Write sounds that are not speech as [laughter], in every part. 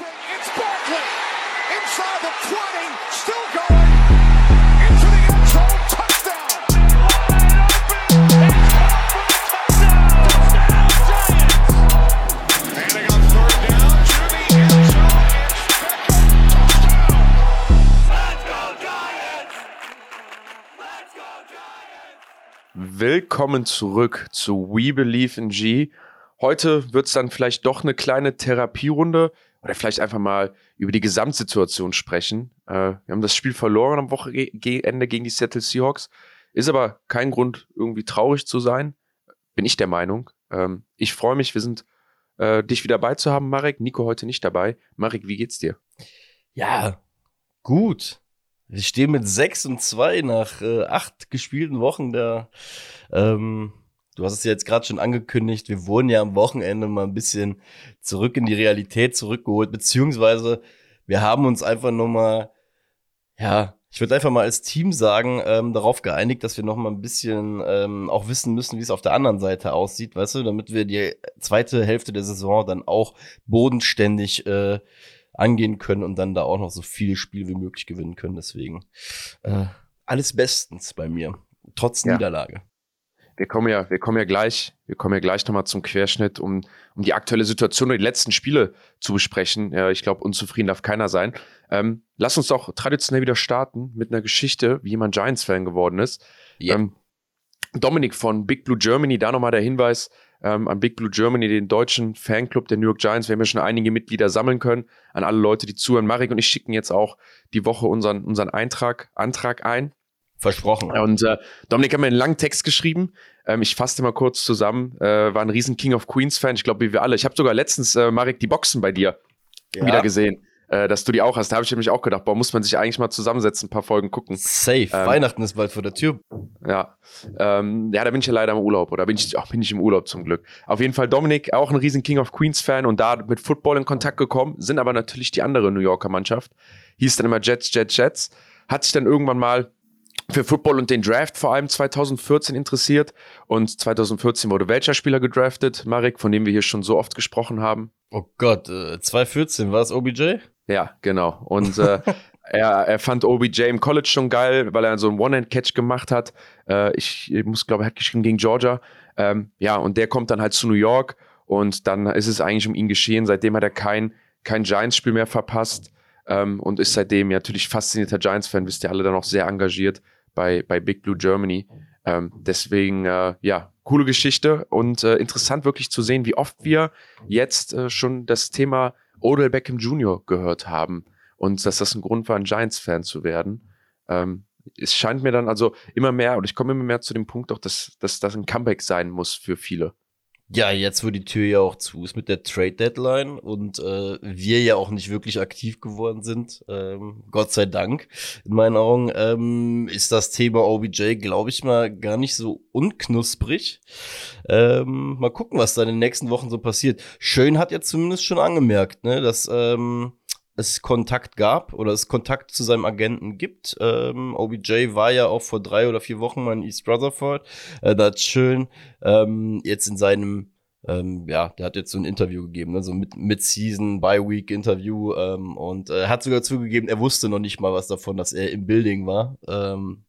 It's Barkley inside the 20, still going into the end zone. Touchdown. Standing on third down to the end zone. It's Willkommen zurück zu We Believe in G. Heute wird es dann vielleicht doch eine kleine Therapierunde oder vielleicht einfach mal über die Gesamtsituation sprechen. Äh, wir haben das Spiel verloren am Wochenende gegen die Seattle Seahawks. Ist aber kein Grund, irgendwie traurig zu sein. Bin ich der Meinung. Ähm, ich freue mich, wir sind äh, dich wieder dabei zu haben, Marek. Nico heute nicht dabei. Marek, wie geht's dir? Ja, gut. Wir stehen mit 6 und 2 nach äh, acht gespielten Wochen da. Ähm, du hast es ja jetzt gerade schon angekündigt, wir wurden ja am Wochenende mal ein bisschen zurück in die Realität zurückgeholt, beziehungsweise wir haben uns einfach nochmal, ja, ich würde einfach mal als Team sagen, ähm, darauf geeinigt, dass wir noch mal ein bisschen ähm, auch wissen müssen, wie es auf der anderen Seite aussieht, weißt du, damit wir die zweite Hälfte der Saison dann auch bodenständig äh, angehen können und dann da auch noch so viele Spiele wie möglich gewinnen können. Deswegen äh, alles bestens bei mir, trotz Ja. Niederlage. Wir kommen ja, wir kommen ja gleich, wir kommen ja gleich nochmal zum Querschnitt, um, um die aktuelle Situation und die letzten Spiele zu besprechen. Ja, ich glaube, unzufrieden darf keiner sein. Ähm, lass uns doch traditionell wieder starten mit einer Geschichte, wie jemand Giants-Fan geworden ist. Ja. Ähm, Dominik von Big Blue Germany, da nochmal der Hinweis ähm, an Big Blue Germany, den deutschen Fanclub der New York Giants. Wir haben ja schon einige Mitglieder sammeln können. An alle Leute, die zuhören. Marek und ich schicken jetzt auch die Woche unseren, unseren Eintrag, Antrag ein. Versprochen. Und äh, Dominik hat mir einen langen Text geschrieben. Ähm, ich fasse mal kurz zusammen. Äh, war ein riesen King of Queens Fan, ich glaube, wie wir alle. Ich habe sogar letztens, äh, Marek, die Boxen bei dir Ja. wieder gesehen, äh, dass du die auch hast. Da habe ich nämlich auch gedacht, boah, muss man sich eigentlich mal zusammensetzen, ein paar Folgen gucken. Safe. Ähm, Weihnachten ist bald vor der Tür. Ja, ähm, ja, da bin ich ja leider im Urlaub oder bin ich, ach, bin ich im Urlaub zum Glück. Auf jeden Fall Dominik, auch ein riesen King of Queens Fan und da mit Football in Kontakt gekommen, sind aber natürlich die andere New Yorker Mannschaft. Hieß dann immer Jets, Jets, Jets. Hat sich dann irgendwann mal für Football und den Draft vor allem 2014 interessiert und 2014 wurde welcher Spieler gedraftet, Marek, von dem wir hier schon so oft gesprochen haben? Oh Gott, äh, 2014 war es OBJ? Ja, genau. Und äh, [laughs] er, er fand OBJ im College schon geil, weil er so einen One-Hand-Catch gemacht hat. Äh, ich, ich muss, glaube er hat geschrieben gegen Georgia. Ähm, ja, und der kommt dann halt zu New York und dann ist es eigentlich um ihn geschehen. Seitdem hat er kein, kein Giants-Spiel mehr verpasst ähm, und ist seitdem ja natürlich faszinierter Giants-Fan, wisst ihr alle dann auch sehr engagiert bei, bei Big Blue Germany. Ähm, deswegen, äh, ja, coole Geschichte und äh, interessant wirklich zu sehen, wie oft wir jetzt äh, schon das Thema Odell Beckham Jr. gehört haben und dass das ein Grund war, ein Giants-Fan zu werden. Ähm, es scheint mir dann also immer mehr, und ich komme immer mehr zu dem Punkt auch, dass, dass das ein Comeback sein muss für viele. Ja, jetzt, wo die Tür ja auch zu ist mit der Trade Deadline und äh, wir ja auch nicht wirklich aktiv geworden sind, ähm, Gott sei Dank, in meinen Augen, ähm, ist das Thema OBJ, glaube ich mal, gar nicht so unknusprig. Ähm, mal gucken, was da in den nächsten Wochen so passiert. Schön hat jetzt zumindest schon angemerkt, ne, dass ähm, es Kontakt gab oder es Kontakt zu seinem Agenten gibt. Ähm, OBJ war ja auch vor drei oder vier Wochen mal in East Rutherford. Äh, da hat schön ähm, jetzt in seinem ähm, ja, der hat jetzt so ein Interview gegeben, ne? so mit Mid-Season, Bye-Week-Interview ähm, und äh, hat sogar zugegeben, er wusste noch nicht mal was davon, dass er im Building war. Ähm,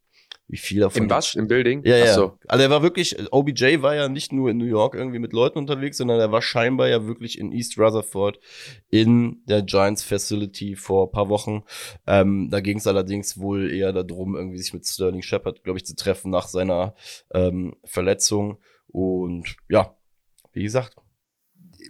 wie viel davon? Im was? Im Building? Ja, ja. So. Also er war wirklich, OBJ war ja nicht nur in New York irgendwie mit Leuten unterwegs, sondern er war scheinbar ja wirklich in East Rutherford in der Giants Facility vor ein paar Wochen. Ähm, da ging es allerdings wohl eher darum, irgendwie sich mit Sterling Shepard, glaube ich, zu treffen nach seiner ähm, Verletzung. Und ja, wie gesagt,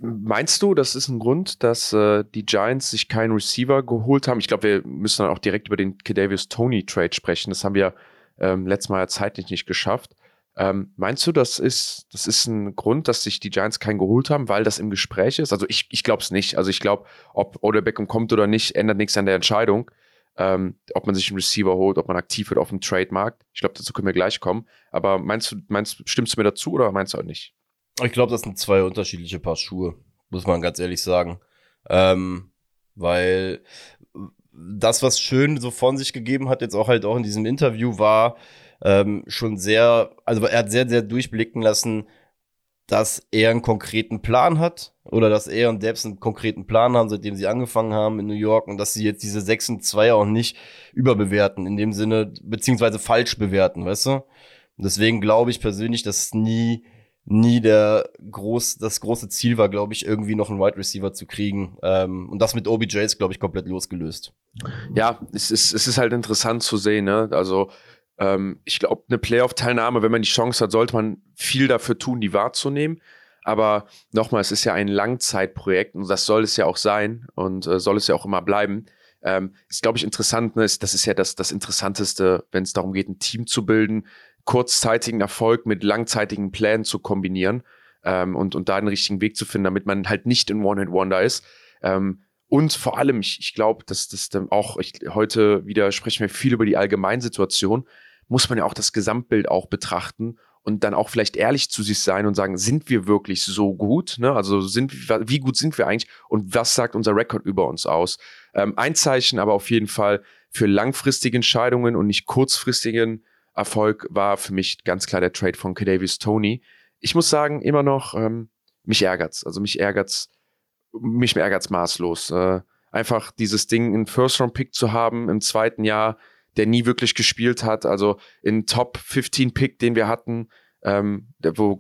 Meinst du, das ist ein Grund, dass äh, die Giants sich keinen Receiver geholt haben? Ich glaube, wir müssen dann auch direkt über den Kedavius Tony Trade sprechen. Das haben wir ähm, letztes Mal ja zeitlich nicht geschafft. Ähm, meinst du, das ist, das ist ein Grund, dass sich die Giants keinen geholt haben, weil das im Gespräch ist? Also ich, ich glaube es nicht. Also ich glaube, ob Odell Beckham kommt oder nicht, ändert nichts an der Entscheidung, ähm, ob man sich einen Receiver holt, ob man aktiv wird auf dem Trademarkt. Ich glaube, dazu können wir gleich kommen. Aber meinst du, meinst, stimmst du mir dazu oder meinst du auch nicht? Ich glaube, das sind zwei unterschiedliche Paar Schuhe, muss man ganz ehrlich sagen. Ähm, weil das, was Schön so von sich gegeben hat, jetzt auch halt auch in diesem Interview, war ähm, schon sehr, also er hat sehr, sehr durchblicken lassen, dass er einen konkreten Plan hat oder dass er und Debs einen konkreten Plan haben, seitdem sie angefangen haben in New York und dass sie jetzt diese 6 und 2 auch nicht überbewerten, in dem Sinne, beziehungsweise falsch bewerten, weißt du? Und deswegen glaube ich persönlich, dass nie, nie der groß, das große Ziel war, glaube ich, irgendwie noch einen Wide Receiver zu kriegen. Ähm, und das mit OBJ ist, glaube ich, komplett losgelöst. Ja, es ist, es ist halt interessant zu sehen, ne? Also, ähm, ich glaube, eine Playoff-Teilnahme, wenn man die Chance hat, sollte man viel dafür tun, die wahrzunehmen. Aber nochmal, es ist ja ein Langzeitprojekt und das soll es ja auch sein und äh, soll es ja auch immer bleiben. Ähm, ist, glaube ich, interessant. Ne? Das ist ja das, das Interessanteste, wenn es darum geht, ein Team zu bilden, kurzzeitigen Erfolg mit langzeitigen Plänen zu kombinieren ähm, und, und da einen richtigen Weg zu finden, damit man halt nicht in One-Hit-Wonder ist. Ähm, und vor allem, ich, ich glaube, dass das dann auch, ich, heute wieder sprechen wir viel über die Allgemeinsituation muss man ja auch das Gesamtbild auch betrachten und dann auch vielleicht ehrlich zu sich sein und sagen, sind wir wirklich so gut? Ne? Also sind wie gut sind wir eigentlich und was sagt unser Rekord über uns aus? Ähm, ein Zeichen aber auf jeden Fall für langfristige Entscheidungen und nicht kurzfristigen Erfolg war für mich ganz klar der Trade von Kadavius Tony. Ich muss sagen, immer noch, ähm, mich ärgert's. Also mich ärgert's, mich ärgert's maßlos. Äh, einfach dieses Ding, einen First-Round-Pick zu haben im zweiten Jahr, der nie wirklich gespielt hat. Also in Top 15 Pick, den wir hatten, ähm, wo,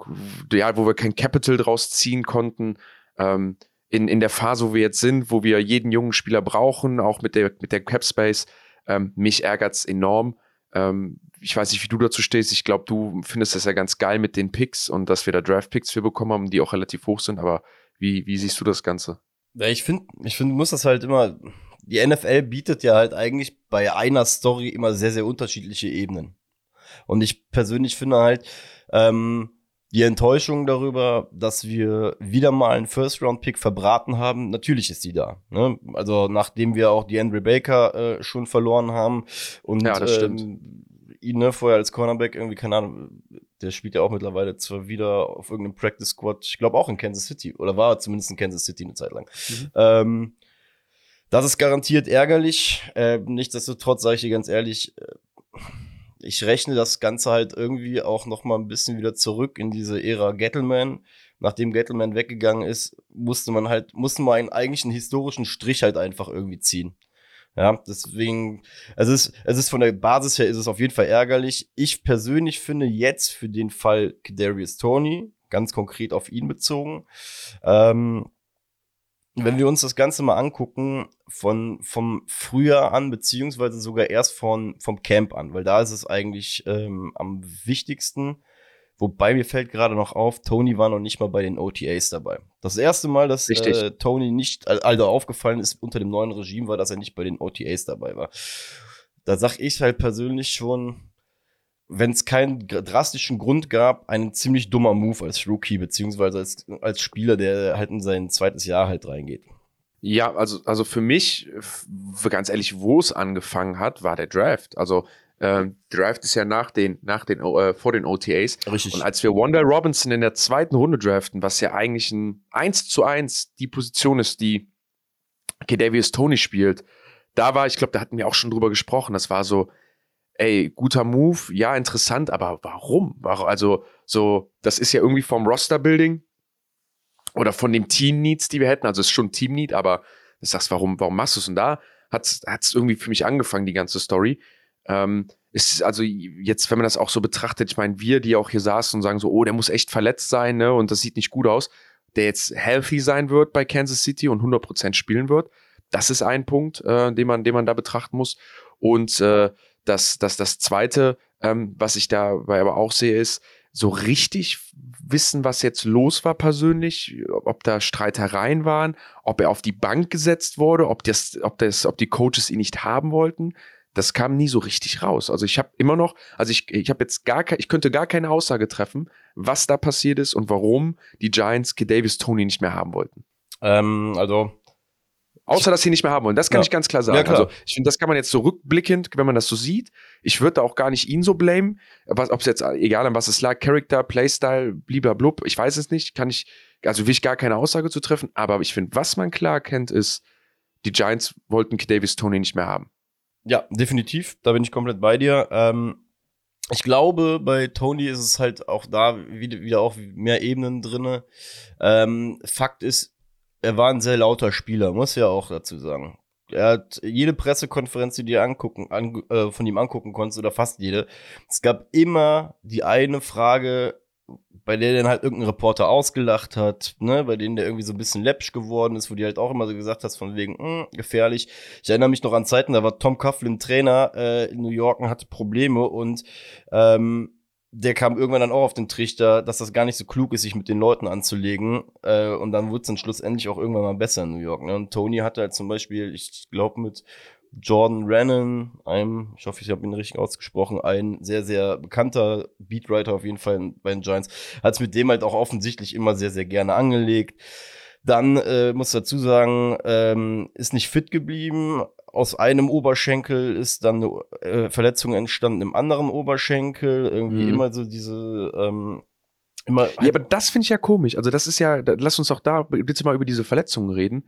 ja, wo wir kein Capital draus ziehen konnten. Ähm, in, in der Phase, wo wir jetzt sind, wo wir jeden jungen Spieler brauchen, auch mit der, mit der Cap Space, ähm, mich ärgert's enorm. Ähm, ich weiß nicht, wie du dazu stehst. Ich glaube, du findest das ja ganz geil mit den Picks und dass wir da Draft-Picks für bekommen haben, die auch relativ hoch sind. Aber wie, wie siehst du das Ganze? Ja, ich finde, ich finde, muss das halt immer die NFL bietet ja halt eigentlich bei einer Story immer sehr, sehr unterschiedliche Ebenen. Und ich persönlich finde halt, ähm, die Enttäuschung darüber, dass wir wieder mal einen First-Round-Pick verbraten haben, natürlich ist die da. Ne? Also nachdem wir auch die Andre Baker äh, schon verloren haben und ja, das stimmt. Ähm, ihn ne, vorher als Cornerback irgendwie, keine Ahnung, der spielt ja auch mittlerweile zwar wieder auf irgendeinem Practice Squad, ich glaube auch in Kansas City, oder war zumindest in Kansas City eine Zeit lang. Mhm. Ähm, das ist garantiert ärgerlich. Äh, nichtsdestotrotz sage ich dir ganz ehrlich, äh, ich rechne das Ganze halt irgendwie auch noch mal ein bisschen wieder zurück in diese Ära Gettleman. Nachdem Gettleman weggegangen ist, musste man halt, musste man einen eigentlichen historischen Strich halt einfach irgendwie ziehen. Ja, deswegen, es ist, es ist von der Basis her ist es auf jeden Fall ärgerlich. Ich persönlich finde jetzt für den Fall Kadarius Tony, ganz konkret auf ihn bezogen, ähm, wenn wir uns das Ganze mal angucken, von, vom Frühjahr an, beziehungsweise sogar erst von, vom Camp an, weil da ist es eigentlich ähm, am wichtigsten. Wobei mir fällt gerade noch auf, Tony war noch nicht mal bei den OTAs dabei. Das erste Mal, dass äh, Tony nicht, also aufgefallen ist unter dem neuen Regime, war, dass er nicht bei den OTAs dabei war. Da sag ich halt persönlich schon, wenn es keinen drastischen Grund gab, ein ziemlich dummer Move als Rookie, beziehungsweise als, als Spieler, der halt in sein zweites Jahr halt reingeht. Ja, also, also für mich, ganz ehrlich, wo es angefangen hat, war der Draft. Also ähm, Draft ist ja nach den, nach den, äh, vor den OTAs. Richtig. Und als wir Wanda Robinson in der zweiten Runde draften, was ja eigentlich ein 1 zu 1 die Position ist, die Kedavius Tony spielt, da war, ich glaube, da hatten wir auch schon drüber gesprochen, das war so, ey, guter Move, ja, interessant, aber warum? Also, so, das ist ja irgendwie vom Roster-Building oder von dem Team-Needs, die wir hätten. Also, es ist schon Team-Need, aber du sagst, warum, warum machst du es? Und da hat es irgendwie für mich angefangen, die ganze Story. Ähm, ist also jetzt, wenn man das auch so betrachtet, ich meine, wir, die auch hier saßen und sagen so, oh, der muss echt verletzt sein, ne, und das sieht nicht gut aus, der jetzt healthy sein wird bei Kansas City und 100% spielen wird, das ist ein Punkt, äh, den man, den man da betrachten muss. Und äh, das, das, das Zweite, ähm, was ich dabei aber auch sehe, ist, so richtig wissen, was jetzt los war persönlich, ob da Streitereien waren, ob er auf die Bank gesetzt wurde, ob das, ob das, ob die Coaches ihn nicht haben wollten. Das kam nie so richtig raus. Also ich habe immer noch, also ich, ich habe jetzt gar ich könnte gar keine Aussage treffen, was da passiert ist und warum die Giants Davis Tony nicht mehr haben wollten. Ähm, also Außer, dass sie nicht mehr haben wollen. Das kann ja. ich ganz klar sagen. Ja, klar. Also, ich finde, das kann man jetzt so rückblickend, wenn man das so sieht. Ich würde da auch gar nicht ihn so blamen. Ob es jetzt, egal an was es lag, Character, Playstyle, blub, ich weiß es nicht. Kann ich, also will ich gar keine Aussage zu treffen. Aber ich finde, was man klar kennt, ist, die Giants wollten Davis Tony nicht mehr haben. Ja, definitiv. Da bin ich komplett bei dir. Ähm, ich glaube, bei Tony ist es halt auch da wieder, wieder auch mehr Ebenen drinne. Ähm, Fakt ist, er war ein sehr lauter Spieler, muss ja auch dazu sagen. Er hat jede Pressekonferenz, die du angucken, an, äh, von ihm angucken konntest, oder fast jede. Es gab immer die eine Frage, bei der dann halt irgendein Reporter ausgelacht hat, ne, bei denen der irgendwie so ein bisschen läppsch geworden ist, wo die halt auch immer so gesagt hast, von wegen, mh, hm, gefährlich. Ich erinnere mich noch an Zeiten, da war Tom Coughlin Trainer äh, in New York und hatte Probleme und ähm, der kam irgendwann dann auch auf den Trichter, dass das gar nicht so klug ist, sich mit den Leuten anzulegen. Äh, und dann wurde es dann schlussendlich auch irgendwann mal besser in New York. Ne? Und Tony hatte halt zum Beispiel, ich glaube, mit Jordan Rennan, einem, ich hoffe, ich habe ihn richtig ausgesprochen, ein sehr, sehr bekannter Beatwriter auf jeden Fall bei den Giants, hat es mit dem halt auch offensichtlich immer sehr, sehr gerne angelegt. Dann äh, muss dazu sagen, ähm, ist nicht fit geblieben. Aus einem Oberschenkel ist dann eine äh, Verletzung entstanden im anderen Oberschenkel. Irgendwie mhm. immer so diese ähm, Immer ja, aber das finde ich ja komisch. Also das ist ja, da, lass uns doch da bitte mal über diese Verletzungen reden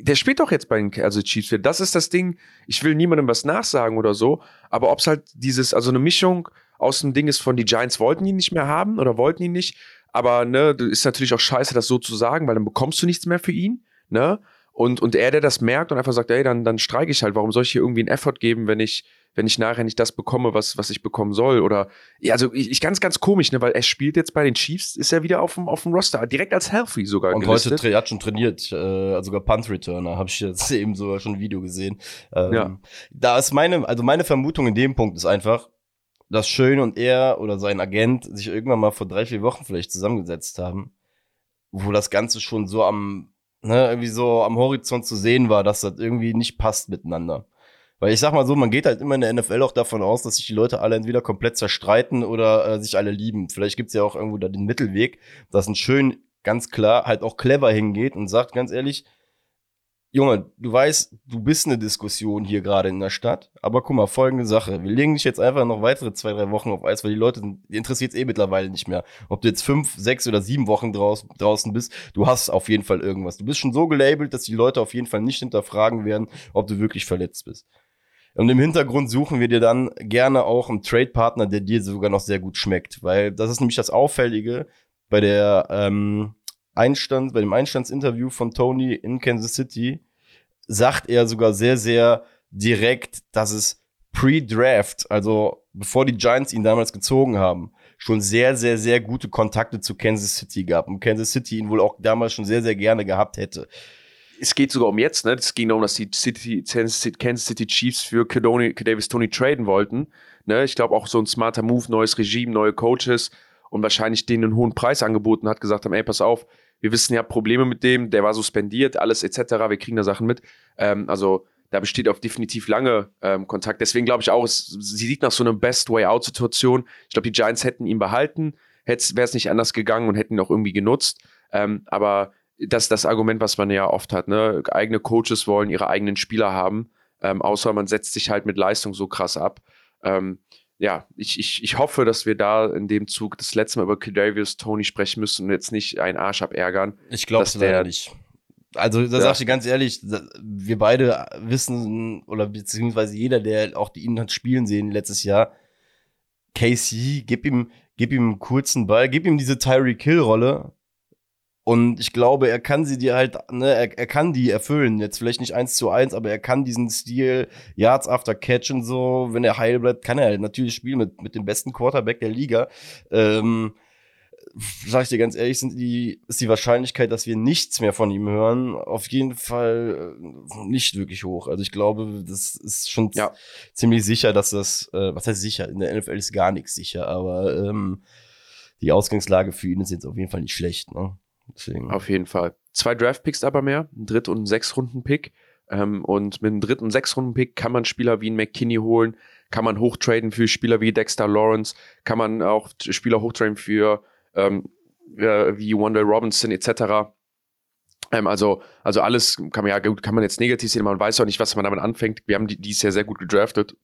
der spielt doch jetzt bei den also Chiefs. Das ist das Ding. Ich will niemandem was nachsagen oder so, aber ob es halt dieses, also eine Mischung aus dem Ding ist von die Giants wollten ihn nicht mehr haben oder wollten ihn nicht, aber ne, ist natürlich auch scheiße, das so zu sagen, weil dann bekommst du nichts mehr für ihn, ne? Und, und er, der das merkt und einfach sagt, ey, dann, dann streike ich halt, warum soll ich hier irgendwie einen Effort geben, wenn ich, wenn ich nachher nicht das bekomme, was, was ich bekommen soll. Oder ja, also ich, ich ganz, ganz komisch, ne, weil er spielt jetzt bei den Chiefs, ist er wieder auf dem, auf dem Roster, direkt als Healthy sogar. Und gelistet. heute hat schon trainiert, äh, also sogar Punt Returner, habe ich jetzt [laughs] eben sogar schon ein Video gesehen. Ähm, ja. Da ist meine, also meine Vermutung in dem Punkt ist einfach, dass Schön und er oder sein Agent sich irgendwann mal vor drei, vier Wochen vielleicht zusammengesetzt haben, wo das Ganze schon so am, ne, irgendwie so am Horizont zu sehen war, dass das irgendwie nicht passt miteinander. Weil ich sag mal so, man geht halt immer in der NFL auch davon aus, dass sich die Leute alle entweder komplett zerstreiten oder äh, sich alle lieben. Vielleicht gibt's ja auch irgendwo da den Mittelweg, dass ein schön ganz klar halt auch clever hingeht und sagt ganz ehrlich, Junge, du weißt, du bist eine Diskussion hier gerade in der Stadt, aber guck mal, folgende Sache. Wir legen dich jetzt einfach noch weitere zwei, drei Wochen auf Eis, weil die Leute, interessiert es eh mittlerweile nicht mehr. Ob du jetzt fünf, sechs oder sieben Wochen draus, draußen bist, du hast auf jeden Fall irgendwas. Du bist schon so gelabelt, dass die Leute auf jeden Fall nicht hinterfragen werden, ob du wirklich verletzt bist. Und im Hintergrund suchen wir dir dann gerne auch einen Trade-Partner, der dir sogar noch sehr gut schmeckt. Weil das ist nämlich das Auffällige bei der ähm, Einstand, bei dem Einstandsinterview von Tony in Kansas City, sagt er sogar sehr, sehr direkt, dass es pre-Draft, also bevor die Giants ihn damals gezogen haben, schon sehr, sehr, sehr gute Kontakte zu Kansas City gab und Kansas City ihn wohl auch damals schon sehr, sehr gerne gehabt hätte es geht sogar um jetzt, ne? Es ging darum, dass die City, Kansas City Chiefs für Davis Tony traden wollten. Ne? Ich glaube auch so ein smarter Move, neues Regime, neue Coaches und wahrscheinlich denen einen hohen Preis angeboten hat, gesagt haben, ey, pass auf, wir wissen ja Probleme mit dem, der war suspendiert, alles etc., wir kriegen da Sachen mit. Ähm, also da besteht auf definitiv lange ähm, Kontakt. Deswegen glaube ich auch, es, sie sieht nach so einer Best Way Out Situation. Ich glaube, die Giants hätten ihn behalten, wäre es nicht anders gegangen und hätten ihn auch irgendwie genutzt. Ähm, aber das das Argument, was man ja oft hat. Ne? Eigene Coaches wollen ihre eigenen Spieler haben, ähm, außer man setzt sich halt mit Leistung so krass ab. Ähm, ja, ich, ich, ich hoffe, dass wir da in dem Zug das letzte Mal über Kedavius Tony sprechen müssen und jetzt nicht einen Arsch abärgern. Ich glaube es leider nicht. Also, da ja. sag ich dir ganz ehrlich, wir beide wissen, oder beziehungsweise jeder, der auch die ihn hat spielen sehen letztes Jahr, KC, gib ihm, gib ihm einen kurzen Ball, gib ihm diese Tyreek Hill-Rolle und ich glaube, er kann sie dir halt, ne, er, er kann die erfüllen. Jetzt vielleicht nicht eins zu eins, aber er kann diesen Stil Yards after Catch und so, wenn er heil bleibt, kann er halt natürlich spielen mit, mit dem besten Quarterback der Liga. Ähm, sag ich dir ganz ehrlich, sind die, ist die Wahrscheinlichkeit, dass wir nichts mehr von ihm hören, auf jeden Fall äh, nicht wirklich hoch. Also ich glaube, das ist schon ja. ziemlich sicher, dass das, äh, was heißt sicher? In der NFL ist gar nichts sicher, aber ähm, die Ausgangslage für ihn ist jetzt auf jeden Fall nicht schlecht. Ne? Deswegen. Auf jeden Fall. Zwei Draft-Picks aber mehr, ein Dritt- und ein Sechs-Runden-Pick. Ähm, und mit einem dritten und Sechs-Runden-Pick kann man Spieler wie ein McKinney holen, kann man hochtraden für Spieler wie Dexter Lawrence, kann man auch Spieler hochtraden für ähm, wie Wendell Robinson etc. Ähm, also, also alles kann man ja gut, kann man jetzt negativ sehen, man weiß auch nicht, was man damit anfängt. Wir haben die, die ist ja sehr gut gedraftet.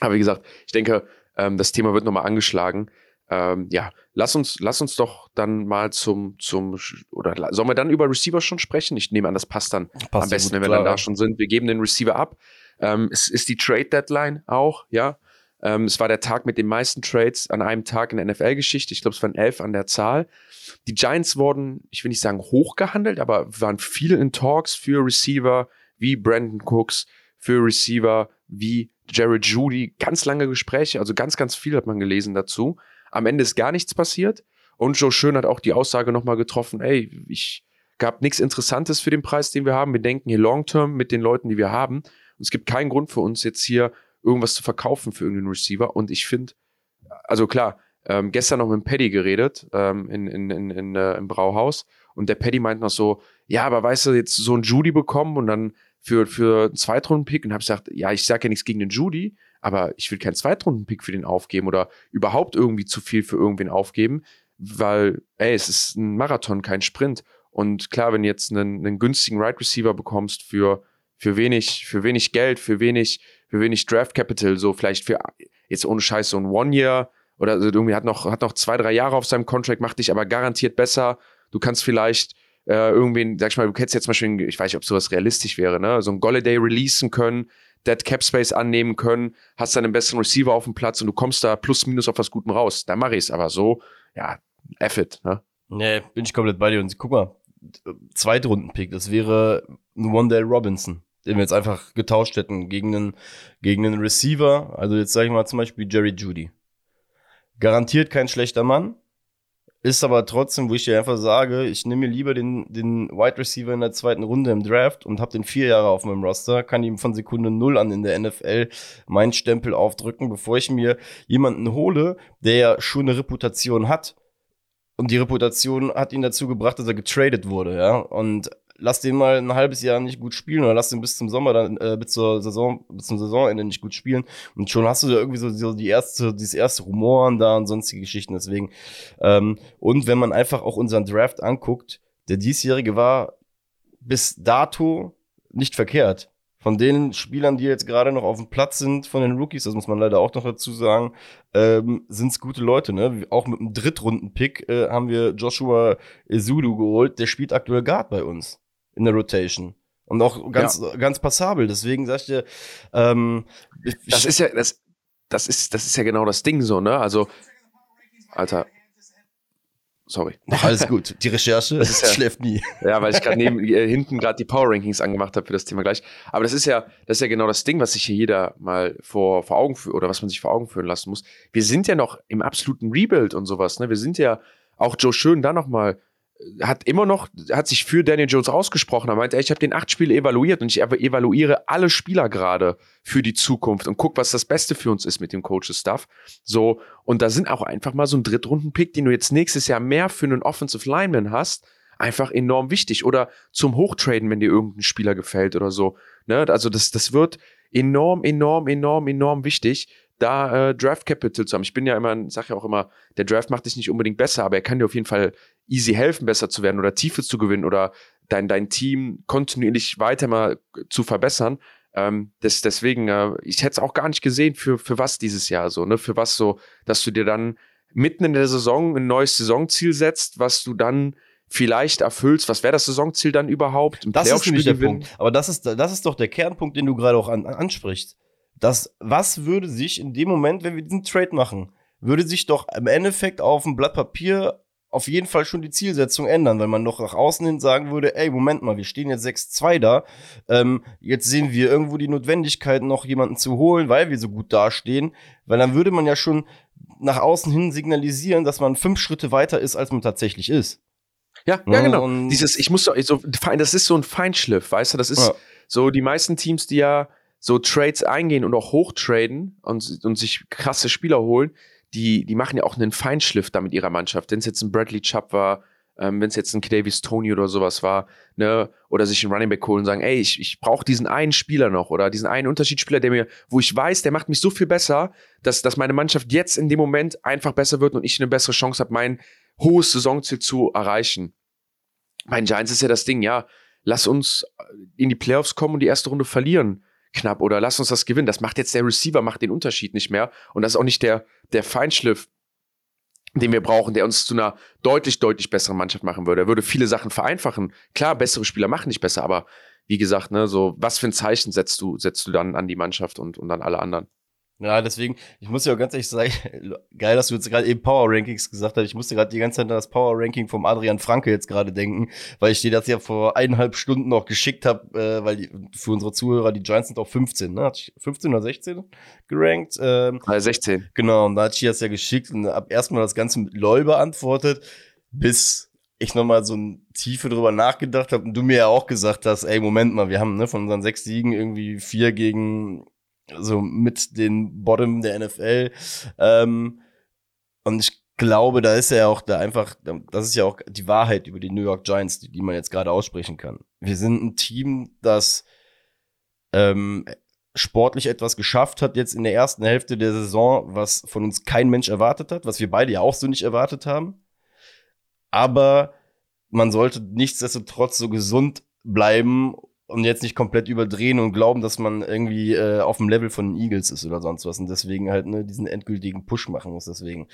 Aber wie gesagt, ich denke, ähm, das Thema wird nochmal angeschlagen. Ähm, ja, lass uns, lass uns doch dann mal zum, zum, oder sollen wir dann über Receiver schon sprechen? Ich nehme an, das passt dann passt am besten, wenn wir dann da schon sind. Wir geben den Receiver ab. Ähm, es ist die Trade Deadline auch, ja. Ähm, es war der Tag mit den meisten Trades an einem Tag in der NFL-Geschichte. Ich glaube, es waren elf an der Zahl. Die Giants wurden, ich will nicht sagen hochgehandelt, aber waren viel in Talks für Receiver wie Brandon Cooks, für Receiver wie Jared Judy. Ganz lange Gespräche, also ganz, ganz viel hat man gelesen dazu. Am Ende ist gar nichts passiert. Und Joe Schön hat auch die Aussage nochmal getroffen, ey, ich gab nichts Interessantes für den Preis, den wir haben. Wir denken hier long-term mit den Leuten, die wir haben. Und es gibt keinen Grund für uns jetzt hier irgendwas zu verkaufen für irgendeinen Receiver. Und ich finde, also klar, ähm, gestern noch mit Paddy geredet ähm, in, in, in, in äh, im Brauhaus und der Paddy meint noch so, ja, aber weißt du, jetzt so ein Judy bekommen und dann für, für einen Zweitrunden-Pick und habe gesagt, ja, ich sage ja nichts gegen den Judy, aber ich will keinen Zweitrunden-Pick für den aufgeben oder überhaupt irgendwie zu viel für irgendwen aufgeben, weil, ey, es ist ein Marathon, kein Sprint. Und klar, wenn du jetzt einen, einen günstigen Right Receiver bekommst für, für wenig, für wenig Geld, für wenig, für wenig Draft Capital, so vielleicht für jetzt ohne Scheiß so ein One-Year oder also irgendwie hat noch, hat noch zwei, drei Jahre auf seinem Contract, macht dich aber garantiert besser. Du kannst vielleicht äh, irgendwen, sag ich mal, du hättest jetzt zum Beispiel, ich weiß nicht, ob sowas realistisch wäre, ne? So ein Golladay releasen können, Dead Cap Space annehmen können, hast dann einen besseren Receiver auf dem Platz und du kommst da plus minus auf was Gutem raus. Da mache ich es aber so, ja, F it, ne? Nee, bin ich komplett bei dir. Und guck mal, Zweitrunden-Pick, das wäre ein One-Day Robinson, den wir jetzt einfach getauscht hätten gegen einen, gegen einen Receiver. Also jetzt sage ich mal zum Beispiel Jerry Judy. Garantiert kein schlechter Mann, ist aber trotzdem, wo ich dir einfach sage, ich nehme mir lieber den, den Wide Receiver in der zweiten Runde im Draft und habe den vier Jahre auf meinem Roster, kann ihm von Sekunde null an in der NFL meinen Stempel aufdrücken, bevor ich mir jemanden hole, der ja schon eine Reputation hat und die Reputation hat ihn dazu gebracht, dass er getradet wurde, ja. Und lass den mal ein halbes Jahr nicht gut spielen oder lass den bis zum Sommer dann äh, bis zur Saison bis zum Saisonende nicht gut spielen und schon hast du da irgendwie so, so die erste dieses erste Rumoren da und sonstige Geschichten deswegen ähm, und wenn man einfach auch unseren Draft anguckt der diesjährige war bis dato nicht verkehrt von den Spielern, die jetzt gerade noch auf dem Platz sind, von den Rookies, das muss man leider auch noch dazu sagen, ähm, sind es gute Leute. Ne? Auch mit einem Drittrunden-Pick äh, haben wir Joshua Ezudu geholt, der spielt aktuell Guard bei uns in der Rotation. Und auch ganz, ja. ganz passabel. Deswegen sag ich dir, ähm, das ist ja, das, das ist, das ist ja genau das Ding so, ne? Also, Alter, Sorry. Alles gut. Die Recherche [laughs] ja, schläft nie. Ja, weil ich gerade neben äh, hinten gerade die Power Rankings angemacht habe für das Thema gleich. Aber das ist ja, das ist ja genau das Ding, was sich hier jeder mal vor, vor Augen führt oder was man sich vor Augen führen lassen muss. Wir sind ja noch im absoluten Rebuild und sowas. Ne? Wir sind ja auch Joe Schön da noch mal hat immer noch, hat sich für Daniel Jones ausgesprochen. Er meinte, ich habe den acht Spiele evaluiert und ich evaluiere alle Spieler gerade für die Zukunft und guck, was das Beste für uns ist mit dem Coaches-Stuff. So, und da sind auch einfach mal so ein Drittrunden-Pick, den du jetzt nächstes Jahr mehr für einen Offensive Lineman hast, einfach enorm wichtig. Oder zum Hochtraden, wenn dir irgendein Spieler gefällt oder so. Ne? Also das, das wird enorm, enorm, enorm, enorm wichtig da äh, Draft Capital zu haben. Ich bin ja immer, sage ja auch immer, der Draft macht dich nicht unbedingt besser, aber er kann dir auf jeden Fall easy helfen, besser zu werden oder Tiefe zu gewinnen oder dein, dein Team kontinuierlich weiter mal zu verbessern. Ähm, das, deswegen, äh, ich hätte es auch gar nicht gesehen, für, für was dieses Jahr so, ne? Für was so, dass du dir dann mitten in der Saison ein neues Saisonziel setzt, was du dann vielleicht erfüllst. Was wäre das Saisonziel dann überhaupt? Im das ist nämlich der Punkt. Aber das ist, das ist doch der Kernpunkt, den du gerade auch an, ansprichst. Das, was würde sich in dem Moment, wenn wir diesen Trade machen, würde sich doch im Endeffekt auf dem Blatt Papier auf jeden Fall schon die Zielsetzung ändern, weil man doch nach außen hin sagen würde, ey, Moment mal, wir stehen jetzt 6-2 da, ähm, jetzt sehen wir irgendwo die Notwendigkeit, noch jemanden zu holen, weil wir so gut dastehen, weil dann würde man ja schon nach außen hin signalisieren, dass man fünf Schritte weiter ist, als man tatsächlich ist. Ja, ja, genau. Und Dieses, ich muss so, so, das ist so ein Feinschliff, weißt du, das ist ja. so die meisten Teams, die ja so Trades eingehen und auch hochtraden und, und sich krasse Spieler holen, die, die machen ja auch einen Feinschliff da mit ihrer Mannschaft. Wenn es jetzt ein Bradley Chubb war, ähm, wenn es jetzt ein Davis Tony oder sowas war, ne, oder sich einen Running Back holen und sagen, ey, ich, ich brauche diesen einen Spieler noch oder diesen einen Unterschiedsspieler, der mir, wo ich weiß, der macht mich so viel besser, dass, dass meine Mannschaft jetzt in dem Moment einfach besser wird und ich eine bessere Chance habe, mein hohes Saisonziel zu erreichen. Bei den Giants ist ja das Ding, ja, lass uns in die Playoffs kommen und die erste Runde verlieren knapp oder lass uns das gewinnen. Das macht jetzt der Receiver, macht den Unterschied nicht mehr. Und das ist auch nicht der, der Feinschliff, den wir brauchen, der uns zu einer deutlich, deutlich besseren Mannschaft machen würde. Er würde viele Sachen vereinfachen. Klar, bessere Spieler machen nicht besser, aber wie gesagt, ne, so, was für ein Zeichen setzt du, setzt du dann an die Mannschaft und, und an alle anderen? Ja, deswegen, ich muss ja auch ganz ehrlich sagen, [laughs] geil, dass du jetzt gerade eben Power Rankings gesagt hast. Ich musste gerade die ganze Zeit an das Power Ranking vom Adrian Franke jetzt gerade denken, weil ich dir das ja vor eineinhalb Stunden noch geschickt habe, äh, weil die, für unsere Zuhörer, die Giants sind auch 15, ne? Hat ich 15 oder 16 gerankt? Ähm, also 16. Genau, und da hat ich das ja geschickt und hab erstmal das Ganze mit LOL beantwortet, bis ich nochmal so ein Tiefe drüber nachgedacht habe und du mir ja auch gesagt hast, ey, Moment mal, wir haben ne, von unseren sechs Siegen irgendwie vier gegen so mit den Bottom der NFL. Ähm, und ich glaube, da ist ja auch da einfach, das ist ja auch die Wahrheit über die New York Giants, die, die man jetzt gerade aussprechen kann. Wir sind ein Team, das ähm, sportlich etwas geschafft hat jetzt in der ersten Hälfte der Saison, was von uns kein Mensch erwartet hat, was wir beide ja auch so nicht erwartet haben. Aber man sollte nichtsdestotrotz so gesund bleiben und jetzt nicht komplett überdrehen und glauben, dass man irgendwie äh, auf dem Level von den Eagles ist oder sonst was und deswegen halt ne, diesen endgültigen Push machen muss. Deswegen.